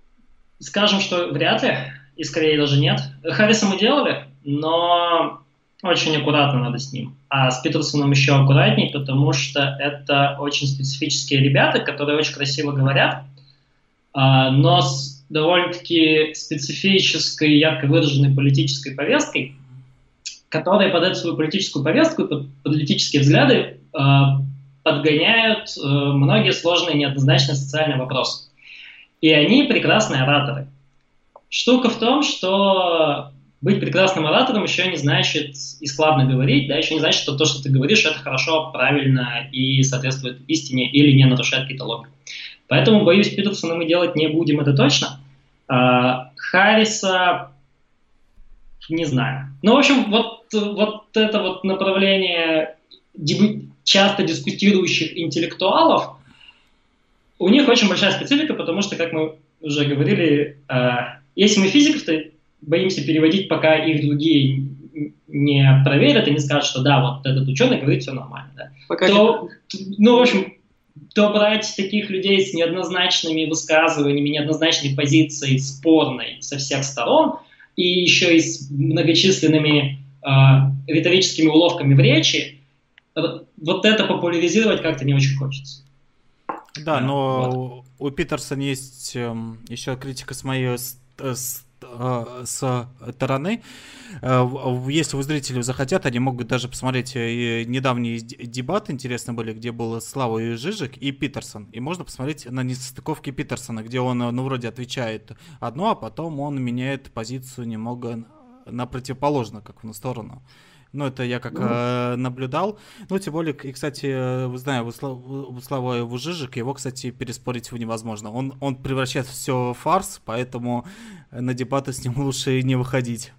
скажем, что вряд ли, и скорее даже нет. Харриса мы делали, но очень аккуратно надо с ним. А с Питерсоном еще аккуратней, потому что это очень специфические ребята, которые очень красиво говорят, а, но довольно-таки специфической, ярко выраженной политической повесткой, которые под эту свою политическую повестку, под политические взгляды э, подгоняют э, многие сложные неоднозначные социальные вопросы. И они прекрасные ораторы. Штука в том, что быть прекрасным оратором еще не значит и складно говорить, да, еще не значит, что то, что ты говоришь, это хорошо, правильно и соответствует истине или не нарушает какие-то логику. Поэтому, боюсь, Питерсона мы делать не будем, это точно. А, Харриса не знаю. Ну, в общем, вот, вот это вот направление часто дискутирующих интеллектуалов, у них очень большая специфика, потому что, как мы уже говорили, э, если мы физиков-то боимся переводить, пока их другие не проверят и не скажут, что да, вот этот ученый говорит все нормально, да. Пока то, ну, в общем, то брать таких людей с неоднозначными высказываниями, неоднозначной позицией, спорной со всех сторон, и еще и с многочисленными э, риторическими уловками в речи, вот это популяризировать как-то не очень хочется. Да, но вот. у Питерсона есть э, еще критика с моей с, с Э, с стороны. Э, если у зрителей захотят, они могут даже посмотреть э, недавние дебаты, интересно были, где был Слава и Жижик и Питерсон. И можно посмотреть на несостыковки Питерсона, где он, ну, вроде отвечает одно, а потом он меняет позицию немного на противоположную, как в сторону. Ну, это я как э, наблюдал. Ну, тем более, и, кстати, вы знаю, у Славы Вужижик, его, кстати, переспорить невозможно. Он, он превращает все в фарс, поэтому на дебаты с ним лучше не выходить.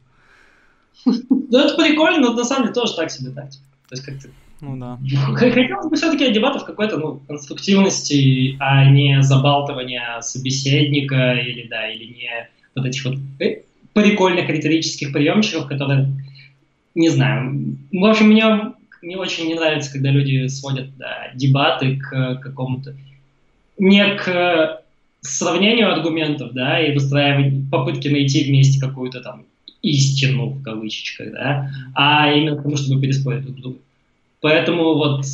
Ну, это прикольно, но на самом деле тоже так себе тактика. То есть как-то ну да. Хотелось бы все-таки дебатов какой-то ну, конструктивности, а не забалтывания собеседника или да, или не вот этих вот э, прикольных риторических приемчиков, которые не знаю. В общем, мне не очень не нравится, когда люди сводят да, дебаты к какому-то не к сравнению аргументов, да, и выстраивать попытки найти вместе какую-то там истину в кавычках, да, а именно к тому, чтобы переспорить друг друга. Поэтому вот,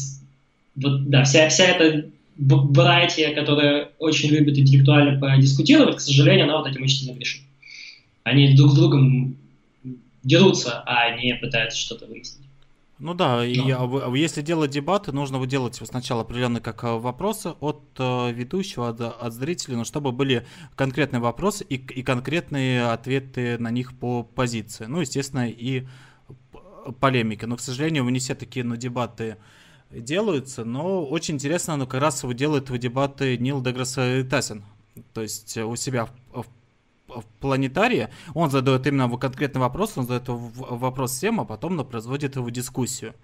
вот да, вся, вся эта братья, которая очень любит интеллектуально подискутировать, к сожалению, она вот этим очень сильно грешит. Они друг с другом дерутся, а не пытаются что-то выяснить. Ну да, и Но. если делать дебаты, нужно делать сначала определенные как э, вопросы от э, ведущего, от, от зрителей, но чтобы были конкретные вопросы и, и конкретные ответы на них по позиции. Ну, естественно, и полемика. Но, к сожалению, не все такие ну, дебаты делаются, но очень интересно, ну, как раз его делает в дебаты Нил Деграсс Тасин. То есть у себя в, в в планетарии, он задает именно конкретный вопрос, он задает вопрос всем, а потом производит его дискуссию.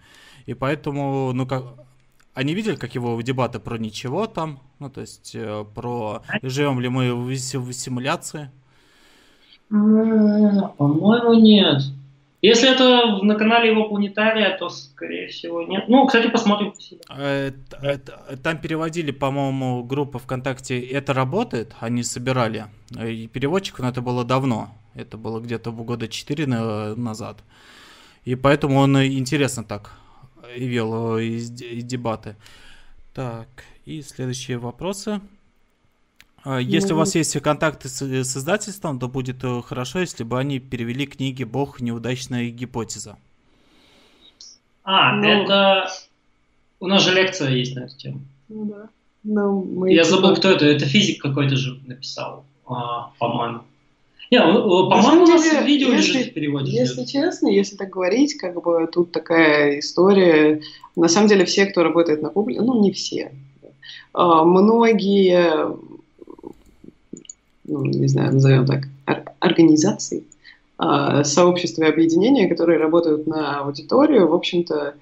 И поэтому, ну как, они видели, как его дебаты про ничего там, ну то есть э, про живем ли мы в симуляции? По-моему, нет. Если это на канале его планетария, то, скорее всего, нет. Ну, кстати, посмотрим. Э, там переводили, по-моему, группа ВКонтакте «Это работает», они собирали. И переводчик, но это было давно. Это было где-то года 4 назад. И поэтому он интересно так вел э, дебаты. Так, и следующие вопросы. А, если ну, у вас есть контакты с, с издательством, то будет э, хорошо, если бы они перевели книги «Бог. Неудачная гипотеза». А, ну, это... У нас же лекция есть на эту тему. Ну да. Ну, мы Я забыл, кто это. Это физик какой-то же написал, а, по-моему. Не, по-моему, у нас видео если, лежит в переводе. Если честно, если так говорить, как бы тут такая история. На самом деле все, кто работает на публике, ну не все, а, многие ну, не знаю, назовем так, организаций, а, сообщества и объединения, которые работают на аудиторию, в общем-то,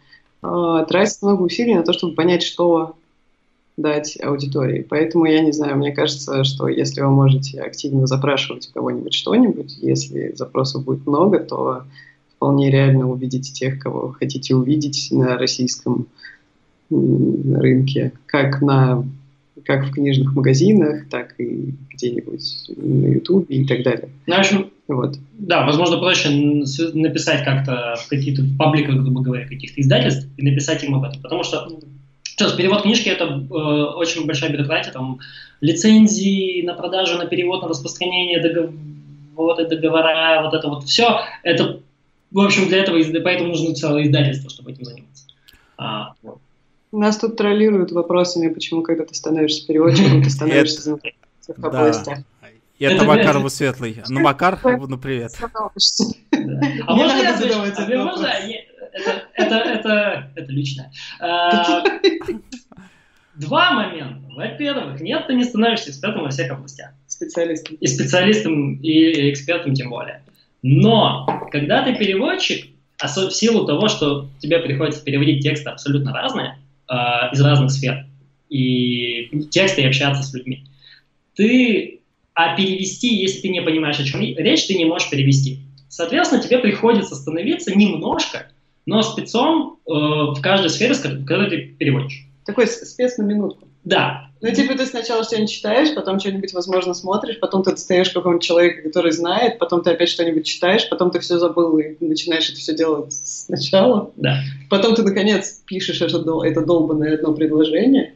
а, тратят много усилий на то, чтобы понять, что дать аудитории. Поэтому я не знаю, мне кажется, что если вы можете активно запрашивать у кого-нибудь что-нибудь, если запросов будет много, то вполне реально увидеть тех, кого хотите увидеть на российском рынке, как на как в книжных магазинах, так и где-нибудь на Ютубе и так далее. Ну, в общем, вот. Да, возможно, проще написать как-то в каких-то пабликах, грубо говоря, каких-то издательств и написать им об этом. Потому что Сейчас, перевод книжки это э, очень большая бюрократия, там лицензии на продажу, на перевод, на распространение договора, договора, вот это вот все. Это, в общем, для этого, поэтому нужно целое издательство, чтобы этим заниматься. А, вот. Нас тут троллируют вопросами, почему, когда ты становишься переводчиком, ты становишься в областях. Это Макар Светлый. Ну, Макар, ну, привет. А можно я задавать Можно? Это, личное. А, два момента. Во-первых, нет, ты не становишься экспертом во всех областях. Специалистом. И специалистом, и экспертом тем более. Но, когда ты переводчик, а в силу того, что тебе приходится переводить тексты абсолютно разные, из разных сфер, и тексты и общаться с людьми, ты, а перевести, если ты не понимаешь, о чем речь, ты не можешь перевести. Соответственно, тебе приходится становиться немножко, но спецом э, в каждой сфере, в которой ты переводишь. Такой спец на минутку. Да. Ну, типа, ты сначала что-нибудь читаешь, потом что-нибудь, возможно, смотришь, потом ты достаешь какого-нибудь человека, который знает, потом ты опять что-нибудь читаешь, потом ты все забыл и начинаешь это все делать сначала. Да. Потом ты, наконец, пишешь это, это долбанное одно предложение,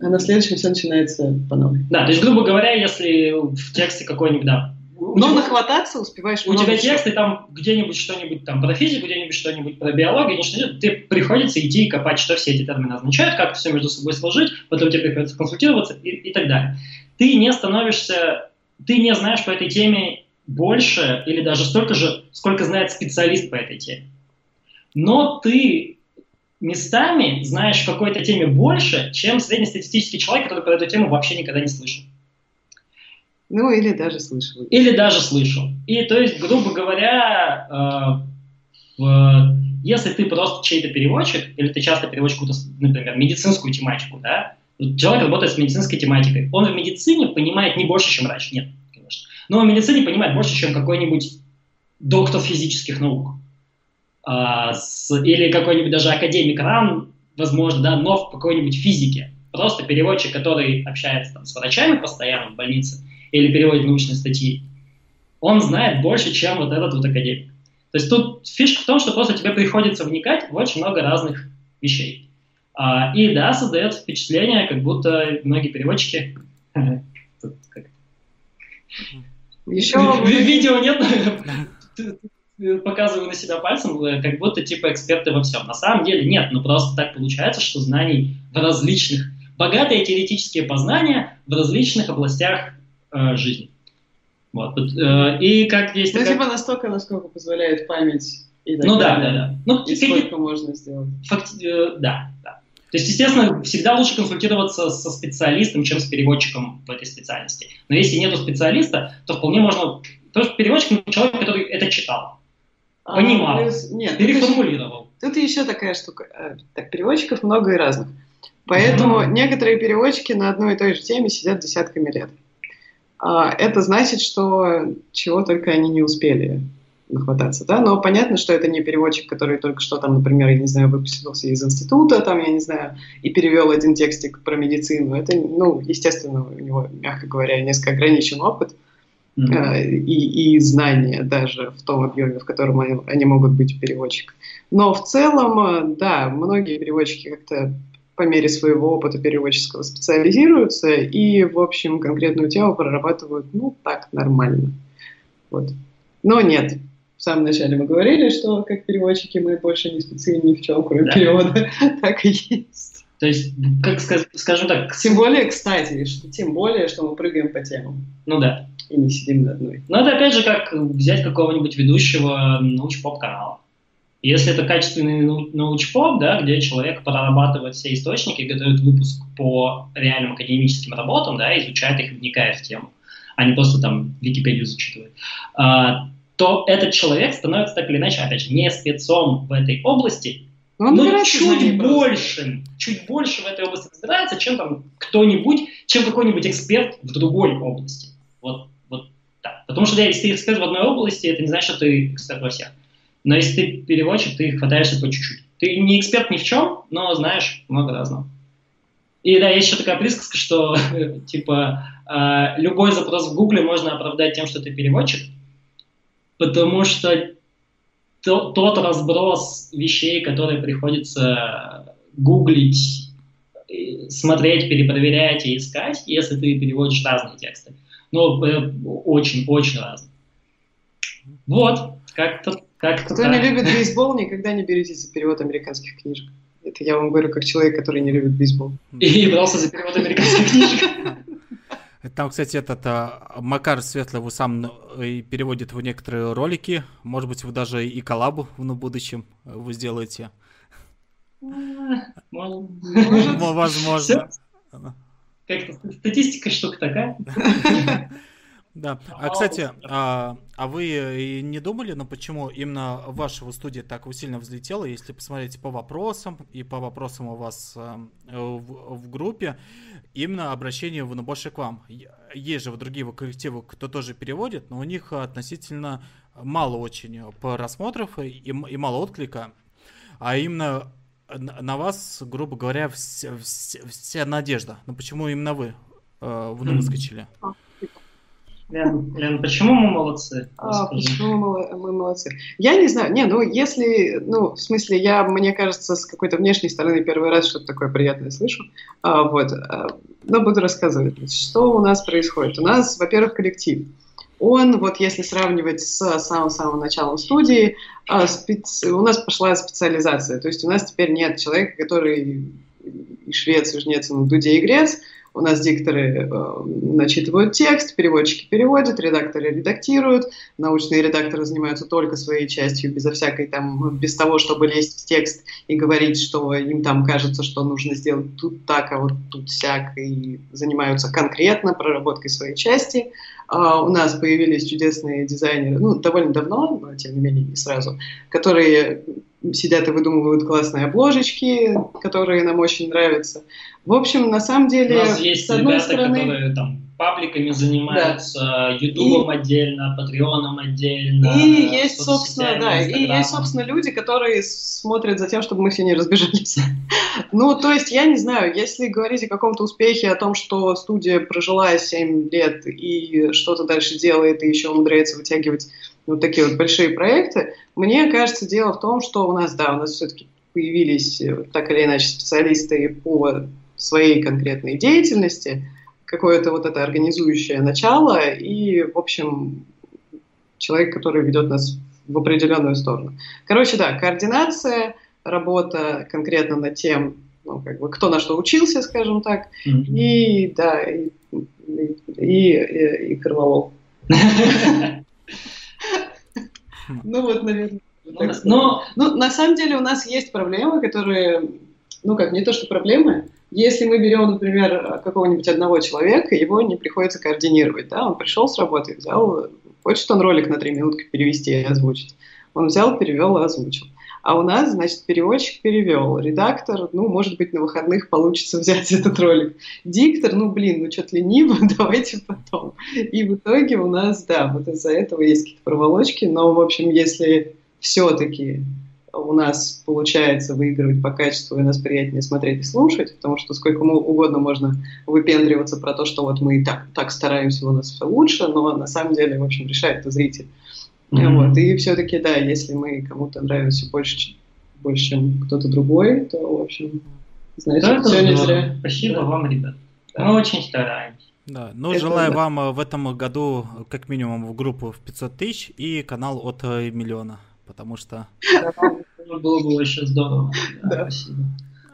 а на следующем все начинается по новой. Да, то есть, грубо говоря, если в тексте какой-нибудь, да, но тебя, нахвататься успеваешь У тебя тексты там где-нибудь что-нибудь там про физику, где-нибудь что-нибудь про биологию, ничего ты приходится идти и копать, что все эти термины означают, как все между собой сложить, потом тебе приходится консультироваться и, и так далее. Ты не становишься, ты не знаешь по этой теме больше или даже столько же, сколько знает специалист по этой теме. Но ты местами знаешь в какой-то теме больше, чем среднестатистический человек, который про эту тему вообще никогда не слышал. Ну, или даже слышал. Или даже слышал. И то есть, грубо говоря, э, в, если ты просто чей-то переводчик, или ты часто переводишь какую-то, например, медицинскую тематику, да, человек работает с медицинской тематикой, он в медицине понимает не больше, чем врач, нет, конечно. Но в медицине понимает больше, чем какой-нибудь доктор физических наук. А, с, или какой-нибудь даже академик РАН, возможно, да, но в какой-нибудь физике. Просто переводчик, который общается там, с врачами постоянно в больнице, или переводит научные статьи, он знает больше, чем вот этот вот академик. То есть тут фишка в том, что просто тебе приходится вникать в очень много разных вещей. А, и да, создается впечатление, как будто многие переводчики... Еще видео нет, показываю на себя пальцем, э, как будто типа эксперты во всем. На самом деле нет, ну просто так получается, что знаний в различных, богатые теоретические познания в различных областях э, жизни. Вот. Э, и как есть ну, такая... типа настолько, насколько позволяет память и так Ну да, да, да. Ну, и сколько можно сделать. Факти... Э, да, да. То есть, естественно, всегда лучше консультироваться со специалистом, чем с переводчиком в этой специальности. Но если нету специалиста, то вполне можно... Потому что переводчик — человек, который это читал, а, понимал, плюс... Нет, переформулировал. Тут еще, тут еще такая штука. Так, переводчиков много и разных. Поэтому mm-hmm. некоторые переводчики на одной и той же теме сидят десятками лет. А, это значит, что чего только они не успели нахвататься, да, но понятно, что это не переводчик, который только что там, например, я не знаю, выпустился из института, там, я не знаю, и перевел один текстик про медицину, это, ну, естественно, у него, мягко говоря, несколько ограничен опыт mm-hmm. и, и знания даже в том объеме, в котором они, они могут быть переводчиком. Но в целом, э, да, многие переводчики как-то по мере своего опыта переводческого специализируются и, в общем, конкретную тему прорабатывают, ну, так, нормально. Вот. Но нет, в самом начале мы говорили, что как переводчики мы больше не специальны ни в чем, кроме да. перевода. так и есть. То есть, как скажем так... Тем более, кстати, что, тем более, что мы прыгаем по темам. Ну да. И не сидим на одной. Ну это опять же как взять какого-нибудь ведущего научпоп-канала. Если это качественный научпоп, да, где человек прорабатывает все источники, готовит выпуск по реальным академическим работам, да, изучает их, вникает в тему, а не просто там Википедию зачитывает, а, то этот человек становится так или иначе, опять же, не спецом в этой области, ну, но чуть больше, чуть больше в этой области разбирается, чем там кто-нибудь, чем какой-нибудь эксперт в другой области. Вот, вот так. Потому что если ты эксперт в одной области, это не значит, что ты эксперт во всех. Но если ты переводчик, ты хватаешься по чуть-чуть. Ты не эксперт ни в чем, но знаешь много разного. И да, есть еще такая присказка, что типа э, любой запрос в Гугле можно оправдать тем, что ты переводчик, потому что то, тот разброс вещей, которые приходится гуглить смотреть, перепроверять и искать, если ты переводишь разные тексты. Но очень-очень э, разные. Вот, как-то как Кто так. не любит бейсбол, никогда не беритесь за перевод американских книжек. Это я вам говорю как человек, который не любит бейсбол. И брался за перевод американских книжек. Там, кстати, этот а, Макар Светлый, вы сам и переводит в некоторые ролики. Может быть, вы даже и коллабу в будущем вы сделаете. Возможно. Как-то статистика штука такая. Да. А, кстати, а, а вы не думали, ну почему именно ваша студия так сильно взлетела, если посмотреть по вопросам и по вопросам у вас а, в, в группе, именно обращение ну, больше к вам. Есть же в другие коллективы, кто тоже переводит, но у них относительно мало очень просмотров и, и мало отклика. А именно на вас, грубо говоря, вся, вся, вся надежда. Ну почему именно вы э, в выскочили? Лен, Лен, почему мы молодцы? А, почему мы, мы молодцы? Я не знаю. Не, ну если, ну в смысле, я, мне кажется, с какой-то внешней стороны первый раз что-то такое приятное слышу. А, вот, а, но буду рассказывать. Что у нас происходит? У нас, во-первых, коллектив. Он, вот если сравнивать с самым-самым началом студии, а, специ... у нас пошла специализация. То есть у нас теперь нет человека, который и швец, и жнец, и на дуде и грец, у нас дикторы э, начитывают текст, переводчики переводят, редакторы редактируют, научные редакторы занимаются только своей частью, безо всякой там, без того, чтобы лезть в текст и говорить, что им там кажется, что нужно сделать тут так, а вот тут сяк, и занимаются конкретно проработкой своей части. Uh, у нас появились чудесные дизайнеры, ну, довольно давно, но тем не менее не сразу, которые сидят и выдумывают классные обложечки, которые нам очень нравятся. В общем, на самом деле, У нас есть с одной ребята, стороны... которые там пабликами занимаются, Ютубом да. отдельно, Патреоном отдельно. И есть, собственно, да, и есть, собственно, люди, которые смотрят за тем, чтобы мы все не разбежались. ну, то есть, я не знаю, если говорить о каком-то успехе, о том, что студия прожила 7 лет и что-то дальше делает, и еще умудряется вытягивать вот такие вот большие проекты, мне кажется, дело в том, что у нас, да, у нас все-таки появились э, так или иначе специалисты по своей конкретной деятельности, какое-то вот это организующее начало и, в общем, человек, который ведет нас в определенную сторону. Короче, да, координация, работа конкретно над тем, ну, как бы, кто на что учился, скажем так, mm-hmm. и, да, и, и, и, и кроволол. Ну вот, наверное. Но, ну, на самом деле у нас есть проблемы, которые, ну как, не то что проблемы, если мы берем, например, какого-нибудь одного человека, его не приходится координировать, да, он пришел с работы, взял, хочет он ролик на три минутки перевести и озвучить, он взял, перевел и озвучил. А у нас, значит, переводчик перевел, редактор, ну, может быть, на выходных получится взять этот ролик. Диктор, ну, блин, ну, что-то лениво, давайте потом. И в итоге у нас, да, вот из-за этого есть какие-то проволочки, но, в общем, если все-таки у нас получается выигрывать по качеству, и нас приятнее смотреть и слушать, потому что сколько угодно можно выпендриваться про то, что вот мы и так, так стараемся, у нас все лучше, но на самом деле, в общем, решает это зритель. Mm-hmm. Вот. И все-таки, да, если мы кому-то нравимся больше, больше чем кто-то другой, то, в общем, значит, да, все не зря. Спасибо да. вам, ребят. Да. Мы очень стараемся. Да, ну, это желаю да. вам э, в этом году как минимум в группу в 500 тысяч и канал от э, миллиона, потому что... Было бы вообще здорово. Да, спасибо.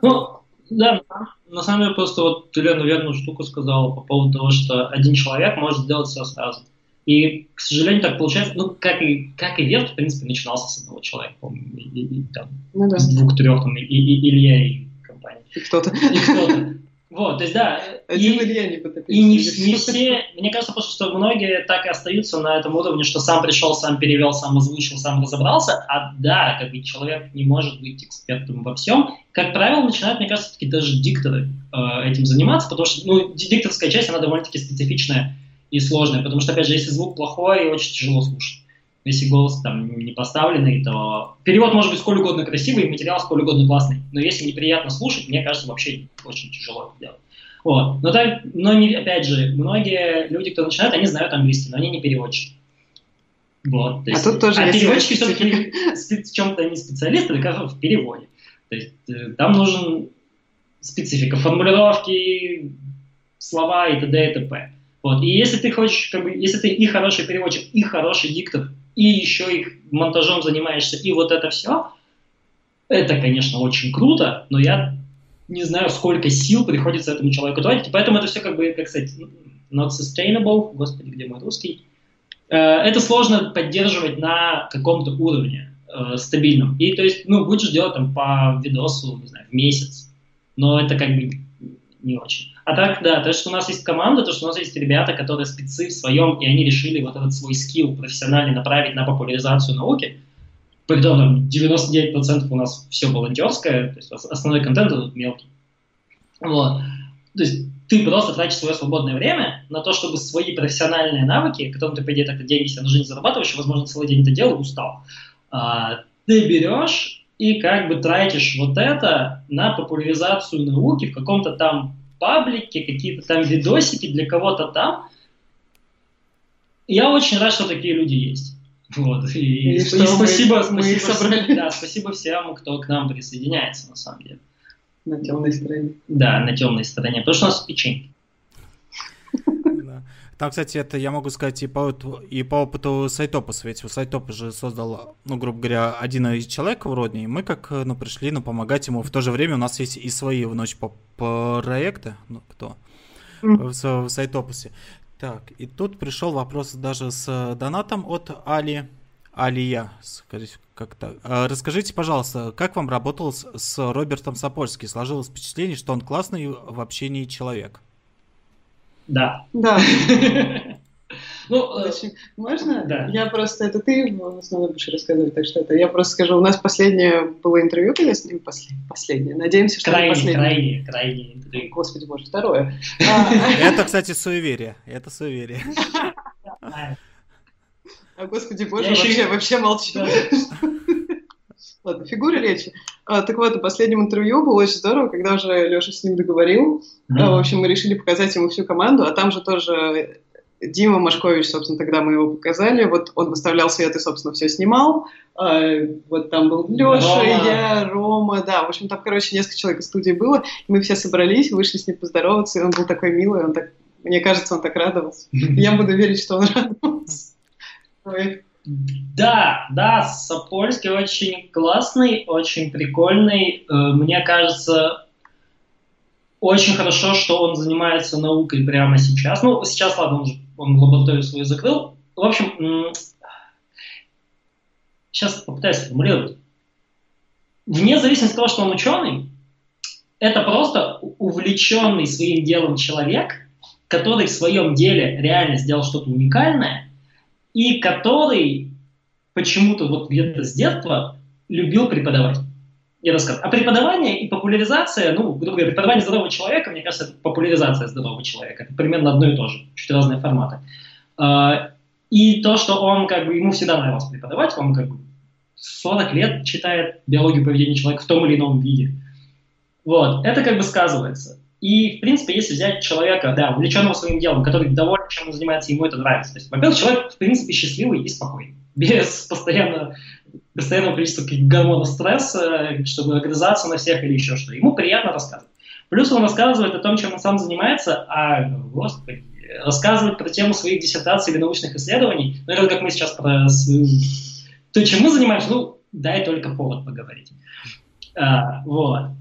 Ну, да, на самом деле просто вот ты, Лена, верную штуку сказала по поводу того, что один человек может сделать все сразу. И, к сожалению, так получается, ну, как и, как и Верт, в принципе, начинался с одного человека, помню, и, и, и, там, ну, да. с двух-трех, там, и, и, Илья, и компания. И кто-то. И кто-то. Вот, то есть, да. Один и, Илья не И не, не все, мне кажется, просто, что многие так и остаются на этом уровне, что сам пришел, сам перевел, сам озвучил, сам разобрался, а да, как бы человек не может быть экспертом во всем. Как правило, начинают, мне кажется, таки даже дикторы э, этим заниматься, потому что, ну, дикторская часть, она довольно-таки специфичная и сложное, потому что, опять же, если звук плохой, очень тяжело слушать. Если голос там не поставленный, то перевод может быть сколь угодно красивый, и материал сколь угодно классный. Но если неприятно слушать, мне кажется, вообще очень тяжело это делать. Вот. Но, так, но не, опять же, многие люди, кто начинает, они знают английский, но они не переводчики. Вот, то а есть, а тут тоже а переводчики все-таки в чем-то не специалисты, как в переводе. То есть э, там нужен специфика, формулировки, слова и т.д. и т.п. Вот. И если ты хочешь, как бы, если ты и хороший переводчик, и хороший диктор, и еще их монтажом занимаешься, и вот это все, это, конечно, очень круто, но я не знаю, сколько сил приходится этому человеку тратить, поэтому это все как бы, как сказать, not sustainable, господи, где мой русский, э, это сложно поддерживать на каком-то уровне э, стабильном. И то есть, ну, будешь делать там по видосу, не знаю, в месяц, но это как бы не очень. А так, да, то, что у нас есть команда, то, что у нас есть ребята, которые спецы в своем, и они решили вот этот свой скилл профессиональный направить на популяризацию науки, притом 99% у нас все волонтерское, то есть основной контент тут мелкий. Вот. То есть ты просто тратишь свое свободное время на то, чтобы свои профессиональные навыки, которым ты, по идее, так деньги себе на жизнь зарабатываешь, возможно, целый день это делал, устал. А, ты берешь и как бы тратишь вот это на популяризацию науки в каком-то там паблике, какие-то там видосики для кого-то там. Я очень рад, что такие люди есть. Вот. И, и, и спасибо, мы, спасибо, мы да, спасибо всем, кто к нам присоединяется, на самом деле. На темной стороне. Да, на темной стороне, потому что у нас печеньки. Там, кстати, это я могу сказать и по, и по опыту Сайтопа, ведь у Сайтопа же создал, ну, грубо говоря, один из человек вроде, и мы как, ну, пришли, ну, помогать ему. В то же время у нас есть и свои в ночь по проекты, ну, кто, в, в Сайтопусе. Так, и тут пришел вопрос даже с донатом от Али. Алия, скажите, как-то. А, расскажите, пожалуйста, как вам работал с, с Робертом Сапольским? Сложилось впечатление, что он классный в общении человек. Да. Да. Ну, э, Очень. можно? Да. Я просто, это ты в основном будешь рассказывать, так что это я просто скажу, у нас последнее было интервью, когда с ним последнее, последнее. надеемся, что крайне, это последнее. Крайне, крайне интервью. Господи боже, второе. Это, кстати, суеверие, это суеверие. А, господи боже, вообще, вообще молчу. Ладно, фигура речи. А, так вот, в последнем интервью было очень здорово, когда уже Леша с ним договорил. Mm-hmm. А, в общем, мы решили показать ему всю команду, а там же тоже Дима Машкович, собственно, тогда мы его показали. Вот он выставлял свет и, собственно, все снимал. А, вот там был Леша, я, Рома, да. В общем, там, короче, несколько человек из студии было. И мы все собрались, вышли с ним поздороваться, и он был такой милый, он так, мне кажется, он так радовался. Я буду верить, что он радовался. Да, да, Сапольский очень классный, очень прикольный. Э, мне кажется, очень хорошо, что он занимается наукой прямо сейчас. Ну, сейчас, ладно, он, же, он лабораторию свою закрыл. В общем, сейчас попытаюсь сформулировать. Вне зависимости от того, что он ученый, это просто увлеченный своим делом человек, который в своем деле реально сделал что-то уникальное, и который почему-то вот где-то с детства любил преподавать. Я расскажу. А преподавание и популяризация, ну, грубо говоря, преподавание здорового человека, мне кажется, это популяризация здорового человека. Это примерно одно и то же, чуть разные форматы. А, и то, что он, как бы, ему всегда нравилось преподавать, он, как бы, 40 лет читает биологию поведения человека в том или ином виде. Вот, это как бы сказывается. И, в принципе, если взять человека, да, увлеченного своим делом, который доволен, чем он занимается, ему это нравится. То есть, во-первых, человек, в принципе, счастливый и спокойный, без постоянно, постоянного количества гормонов стресса, чтобы огрызаться на всех или еще что. Ему приятно рассказывать. Плюс он рассказывает о том, чем он сам занимается, а, господи, рассказывает про тему своих диссертаций или научных исследований. Ну, это как мы сейчас про. То, чем мы занимаемся, ну, дай только повод поговорить. А, вот.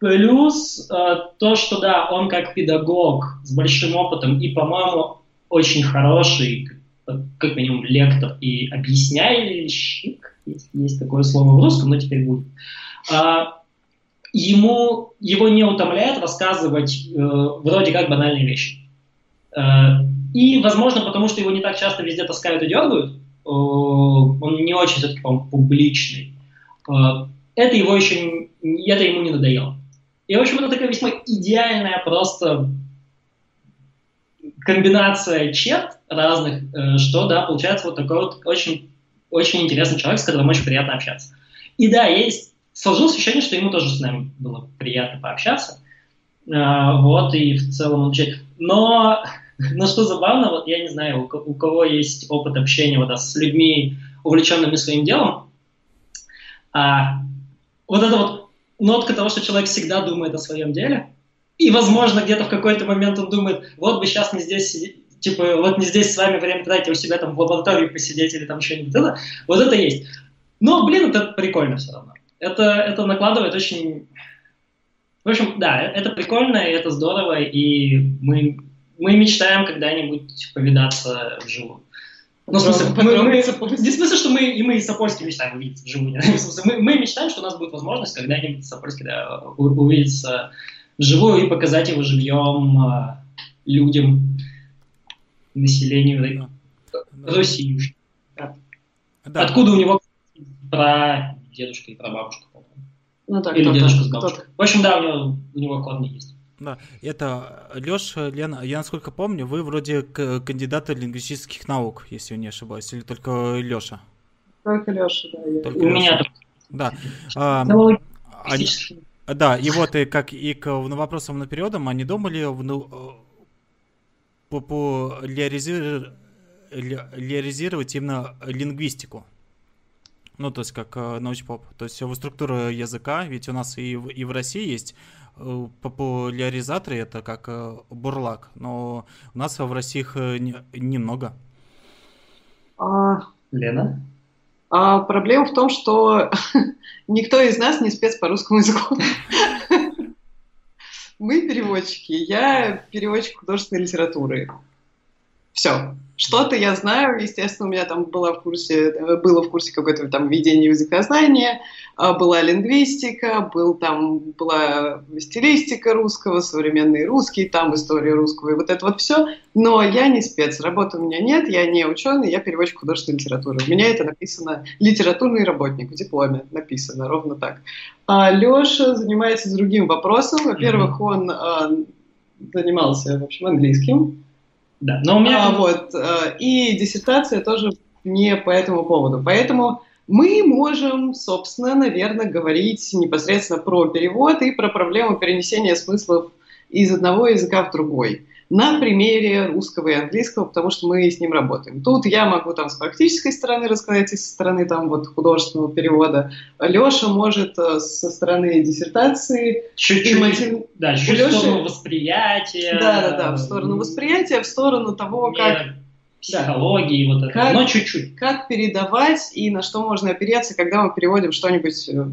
Плюс э, то, что да, он как педагог с большим опытом и, по-моему, очень хороший, как минимум, лектор и объясняющий, есть, есть такое слово в русском, но теперь будет. А, ему, его не утомляет рассказывать э, вроде как банальные вещи. Э, и, возможно, потому что его не так часто везде таскают и дергают, э, он не очень все-таки, по публичный. Э, это его еще, это ему не надоело. И, в общем, это такая весьма идеальная просто комбинация черт разных, э, что, да, получается вот такой вот очень, очень интересный человек, с которым очень приятно общаться. И да, есть, сложилось ощущение, что ему тоже с нами было приятно пообщаться. А, вот, и в целом он Но, но что забавно, вот я не знаю, у, у кого есть опыт общения вот, с людьми, увлеченными своим делом, а, вот это вот нотка того, что человек всегда думает о своем деле. И, возможно, где-то в какой-то момент он думает, вот бы сейчас не здесь типа, вот не здесь с вами время тратить, а у себя там в лаборатории посидеть или там что-нибудь. Это, вот это есть. Но, блин, это прикольно все равно. Это, это накладывает очень... В общем, да, это прикольно, и это здорово, и мы, мы мечтаем когда-нибудь повидаться вживую. Ну, в смысле, мы, мы, не в смысле, что мы и мы и Сапольский мечтаем увидеться вживую. В смысле, мы, мы мечтаем, что у нас будет возможность когда-нибудь Сапольский да, увидеться вживую и показать его живьем а, людям, населению да. России. Да. Да. Откуда у него про дедушка и про бабушку, Ну, так, Или дедушка с бабушкой. В общем, да, у него, у него корни есть. Да, это Леша, Лена, я насколько помню, вы вроде кандидаты лингвистических наук, если я не ошибаюсь, или только Леша? Только Леша, да. Только У Леша. меня Да. А, они, да, и вот и как и к вопросам напередом, они думали ну, популяризировать, популяризировать именно лингвистику. Ну, то есть как э, научпоп. То есть его структура языка, ведь у нас и в, и в России есть э, популяризаторы, это как э, бурлак, но у нас в России их э, не, немного. А... Лена? А, проблема в том, что никто из нас не спец по русскому языку. Мы переводчики. Я переводчик художественной литературы. Все. Что-то я знаю, естественно, у меня там было в курсе, было в курсе какое-то там введение языкознания, а, была лингвистика, был там, была стилистика русского, современный русский, там история русского, и вот это вот все. Но я не спец, работы у меня нет, я не ученый, я переводчик художественной литературы. У меня это написано литературный работник в дипломе, написано ровно так. А Леша занимается другим вопросом. Во-первых, он а, занимался, в общем, английским, да, но у меня... А, вот, э, и диссертация тоже не по этому поводу. Поэтому мы можем, собственно, наверное, говорить непосредственно про перевод и про проблему перенесения смыслов из одного языка в другой на примере русского и английского, потому что мы с ним работаем. Тут я могу там с практической стороны рассказать, и со стороны там вот художественного перевода. Леша может э, со стороны диссертации. Чуть-чуть, мотив... да, чуть Леши... в сторону восприятия. Да, да, да, в сторону восприятия, в сторону того, как психологии, да. вот это, как, но чуть-чуть. Как передавать и на что можно опереться, когда мы переводим что-нибудь э,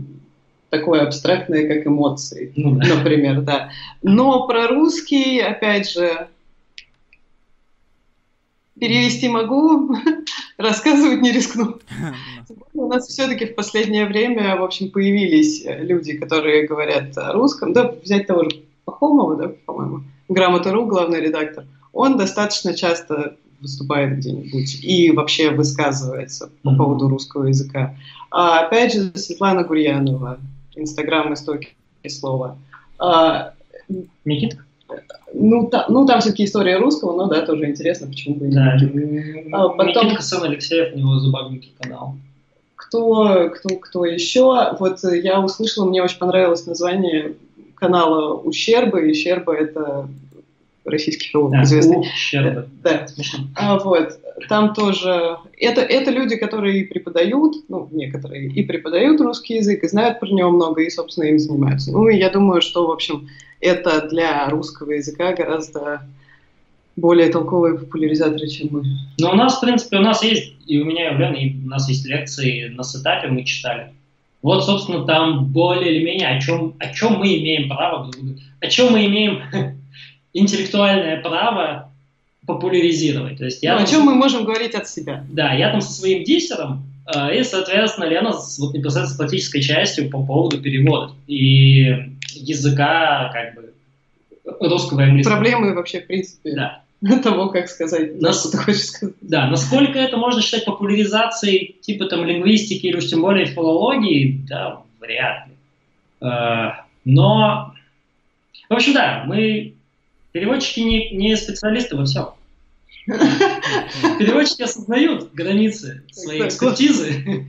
такое абстрактное, как эмоции, ну, да. например, да. Но про русский, опять же, перевести могу, рассказывать не рискну. У нас все-таки в последнее время, в общем, появились люди, которые говорят о русском. Да, взять того же Пахомова, да, по-моему, Грамота.ру, главный редактор. Он достаточно часто выступает где-нибудь и вообще высказывается по поводу русского языка. А, опять же, Светлана Гурьянова, Инстаграм истоки слова. А, Никита? Ну, та, ну, там все-таки история русского, но да, тоже интересно, почему бы и да. А, потом... Никита сын Алексеев, у него зубовники канал. Кто, кто, кто еще? Вот я услышала, мне очень понравилось название канала «Ущербы». «Ущербы» — это российский филолог да, известный. Да. А, вот. Там тоже... Это, это люди, которые преподают, ну, некоторые, и преподают русский язык, и знают про него много, и, собственно, им занимаются. Ну, и я думаю, что, в общем, это для русского языка гораздо более толковые популяризаторы, чем мы. Ну, у нас, в принципе, у нас есть, и у меня, и у Лены, и у нас есть лекции на сетапе, мы читали. Вот, собственно, там более или менее о чем, о чем мы имеем право, о чем мы имеем интеллектуальное право популяризировать. То есть я ну, о чем мы можем говорить от себя? Да, я там со своим диссером, э, и, соответственно, Лена с, вот, непосредственно с практической частью по поводу перевода и языка, как бы, русского и английского. Проблемы вообще, в принципе, да. того, как сказать, Нас... что ты хочешь сказать. Да, насколько это можно считать популяризацией типа там лингвистики или уж тем более филологии, да, вряд ли. Э, но, в общем, да, мы переводчики не, не специалисты во всем. Переводчики осознают границы своей экспертизы.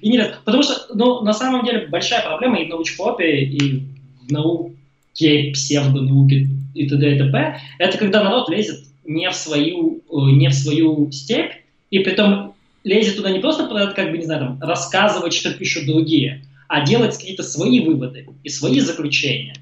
И не потому что, ну, на самом деле, большая проблема и в научпопе, и в науке, псевдонауке и т.д. и т.п. Это когда народ лезет не в свою, э, не в свою степь, и при том лезет туда не просто, как бы, не знаю, там, рассказывать, что пишут другие, а делать какие-то свои выводы и свои заключения.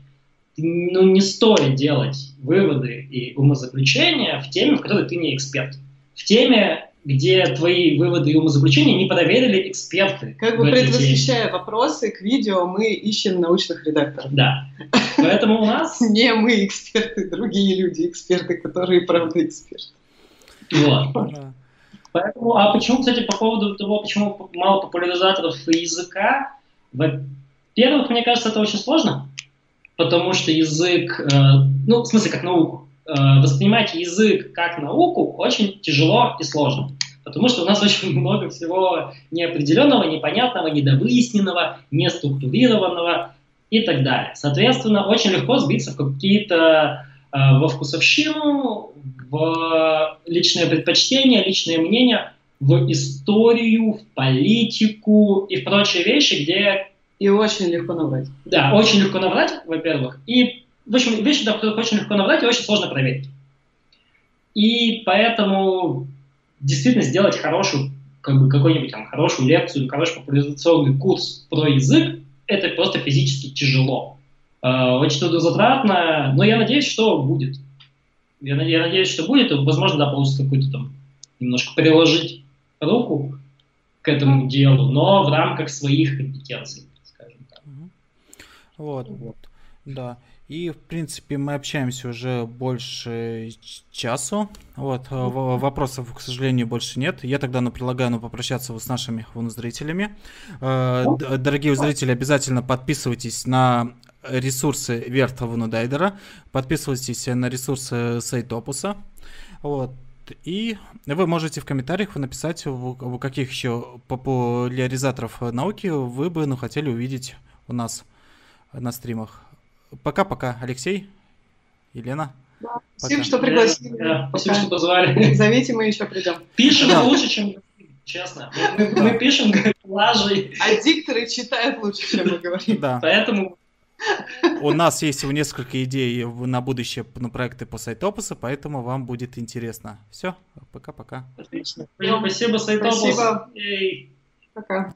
Ну, не стоит делать выводы и умозаключения в теме, в которой ты не эксперт. В теме, где твои выводы и умозаключения не проверили эксперты. Как бы предвосхищая вопросы к видео, мы ищем научных редакторов. Да. Поэтому у нас... Не мы эксперты, другие люди эксперты, которые правда эксперты. Вот. Поэтому, а почему, кстати, по поводу того, почему мало популяризаторов языка, во-первых, мне кажется, это очень сложно, потому что язык, э, ну, в смысле, как науку, э, воспринимать язык как науку очень тяжело и сложно. Потому что у нас очень много всего неопределенного, непонятного, недовыясненного, неструктурированного и так далее. Соответственно, очень легко сбиться в какие-то э, во вкусовщину, в личное предпочтение, личное мнение, в историю, в политику и в прочие вещи, где... И очень легко наврать. Да, очень легко наврать, во-первых. И, в общем, вещи, да, которых очень легко наврать и очень сложно проверить. И поэтому действительно сделать хорошую, как бы какую-нибудь там хорошую лекцию, хороший популяризационный курс про язык, это просто физически тяжело. Э, очень трудозатратно, но я надеюсь, что будет. Я, я надеюсь, что будет, и, возможно, да, получится какой-то там немножко приложить руку к этому делу, но в рамках своих компетенций. Вот, вот, да. И, в принципе, мы общаемся уже больше часу. Вот, вопросов, к сожалению, больше нет. Я тогда ну, предлагаю ну, попрощаться с нашими зрителями. Э, дорогие зрители, обязательно подписывайтесь на ресурсы Верта Вунудайдера, подписывайтесь на ресурсы Сайтопуса. Вот. И вы можете в комментариях написать, у каких еще популяризаторов науки вы бы ну, хотели увидеть у нас на стримах. Пока-пока, Алексей, Елена. Да. Спасибо, что пригласили. Да, спасибо, что позвали. Зовите, мы еще придем. Пишем да. лучше, чем честно. Мы, мы, мы пишем лажей. А дикторы читают лучше, чем мы говорим. Да. Поэтому у нас есть несколько идей на будущее на проекты по сайтопусу, поэтому вам будет интересно. Все, пока-пока. Отлично. Спасибо, сайтопус. Спасибо. Пока.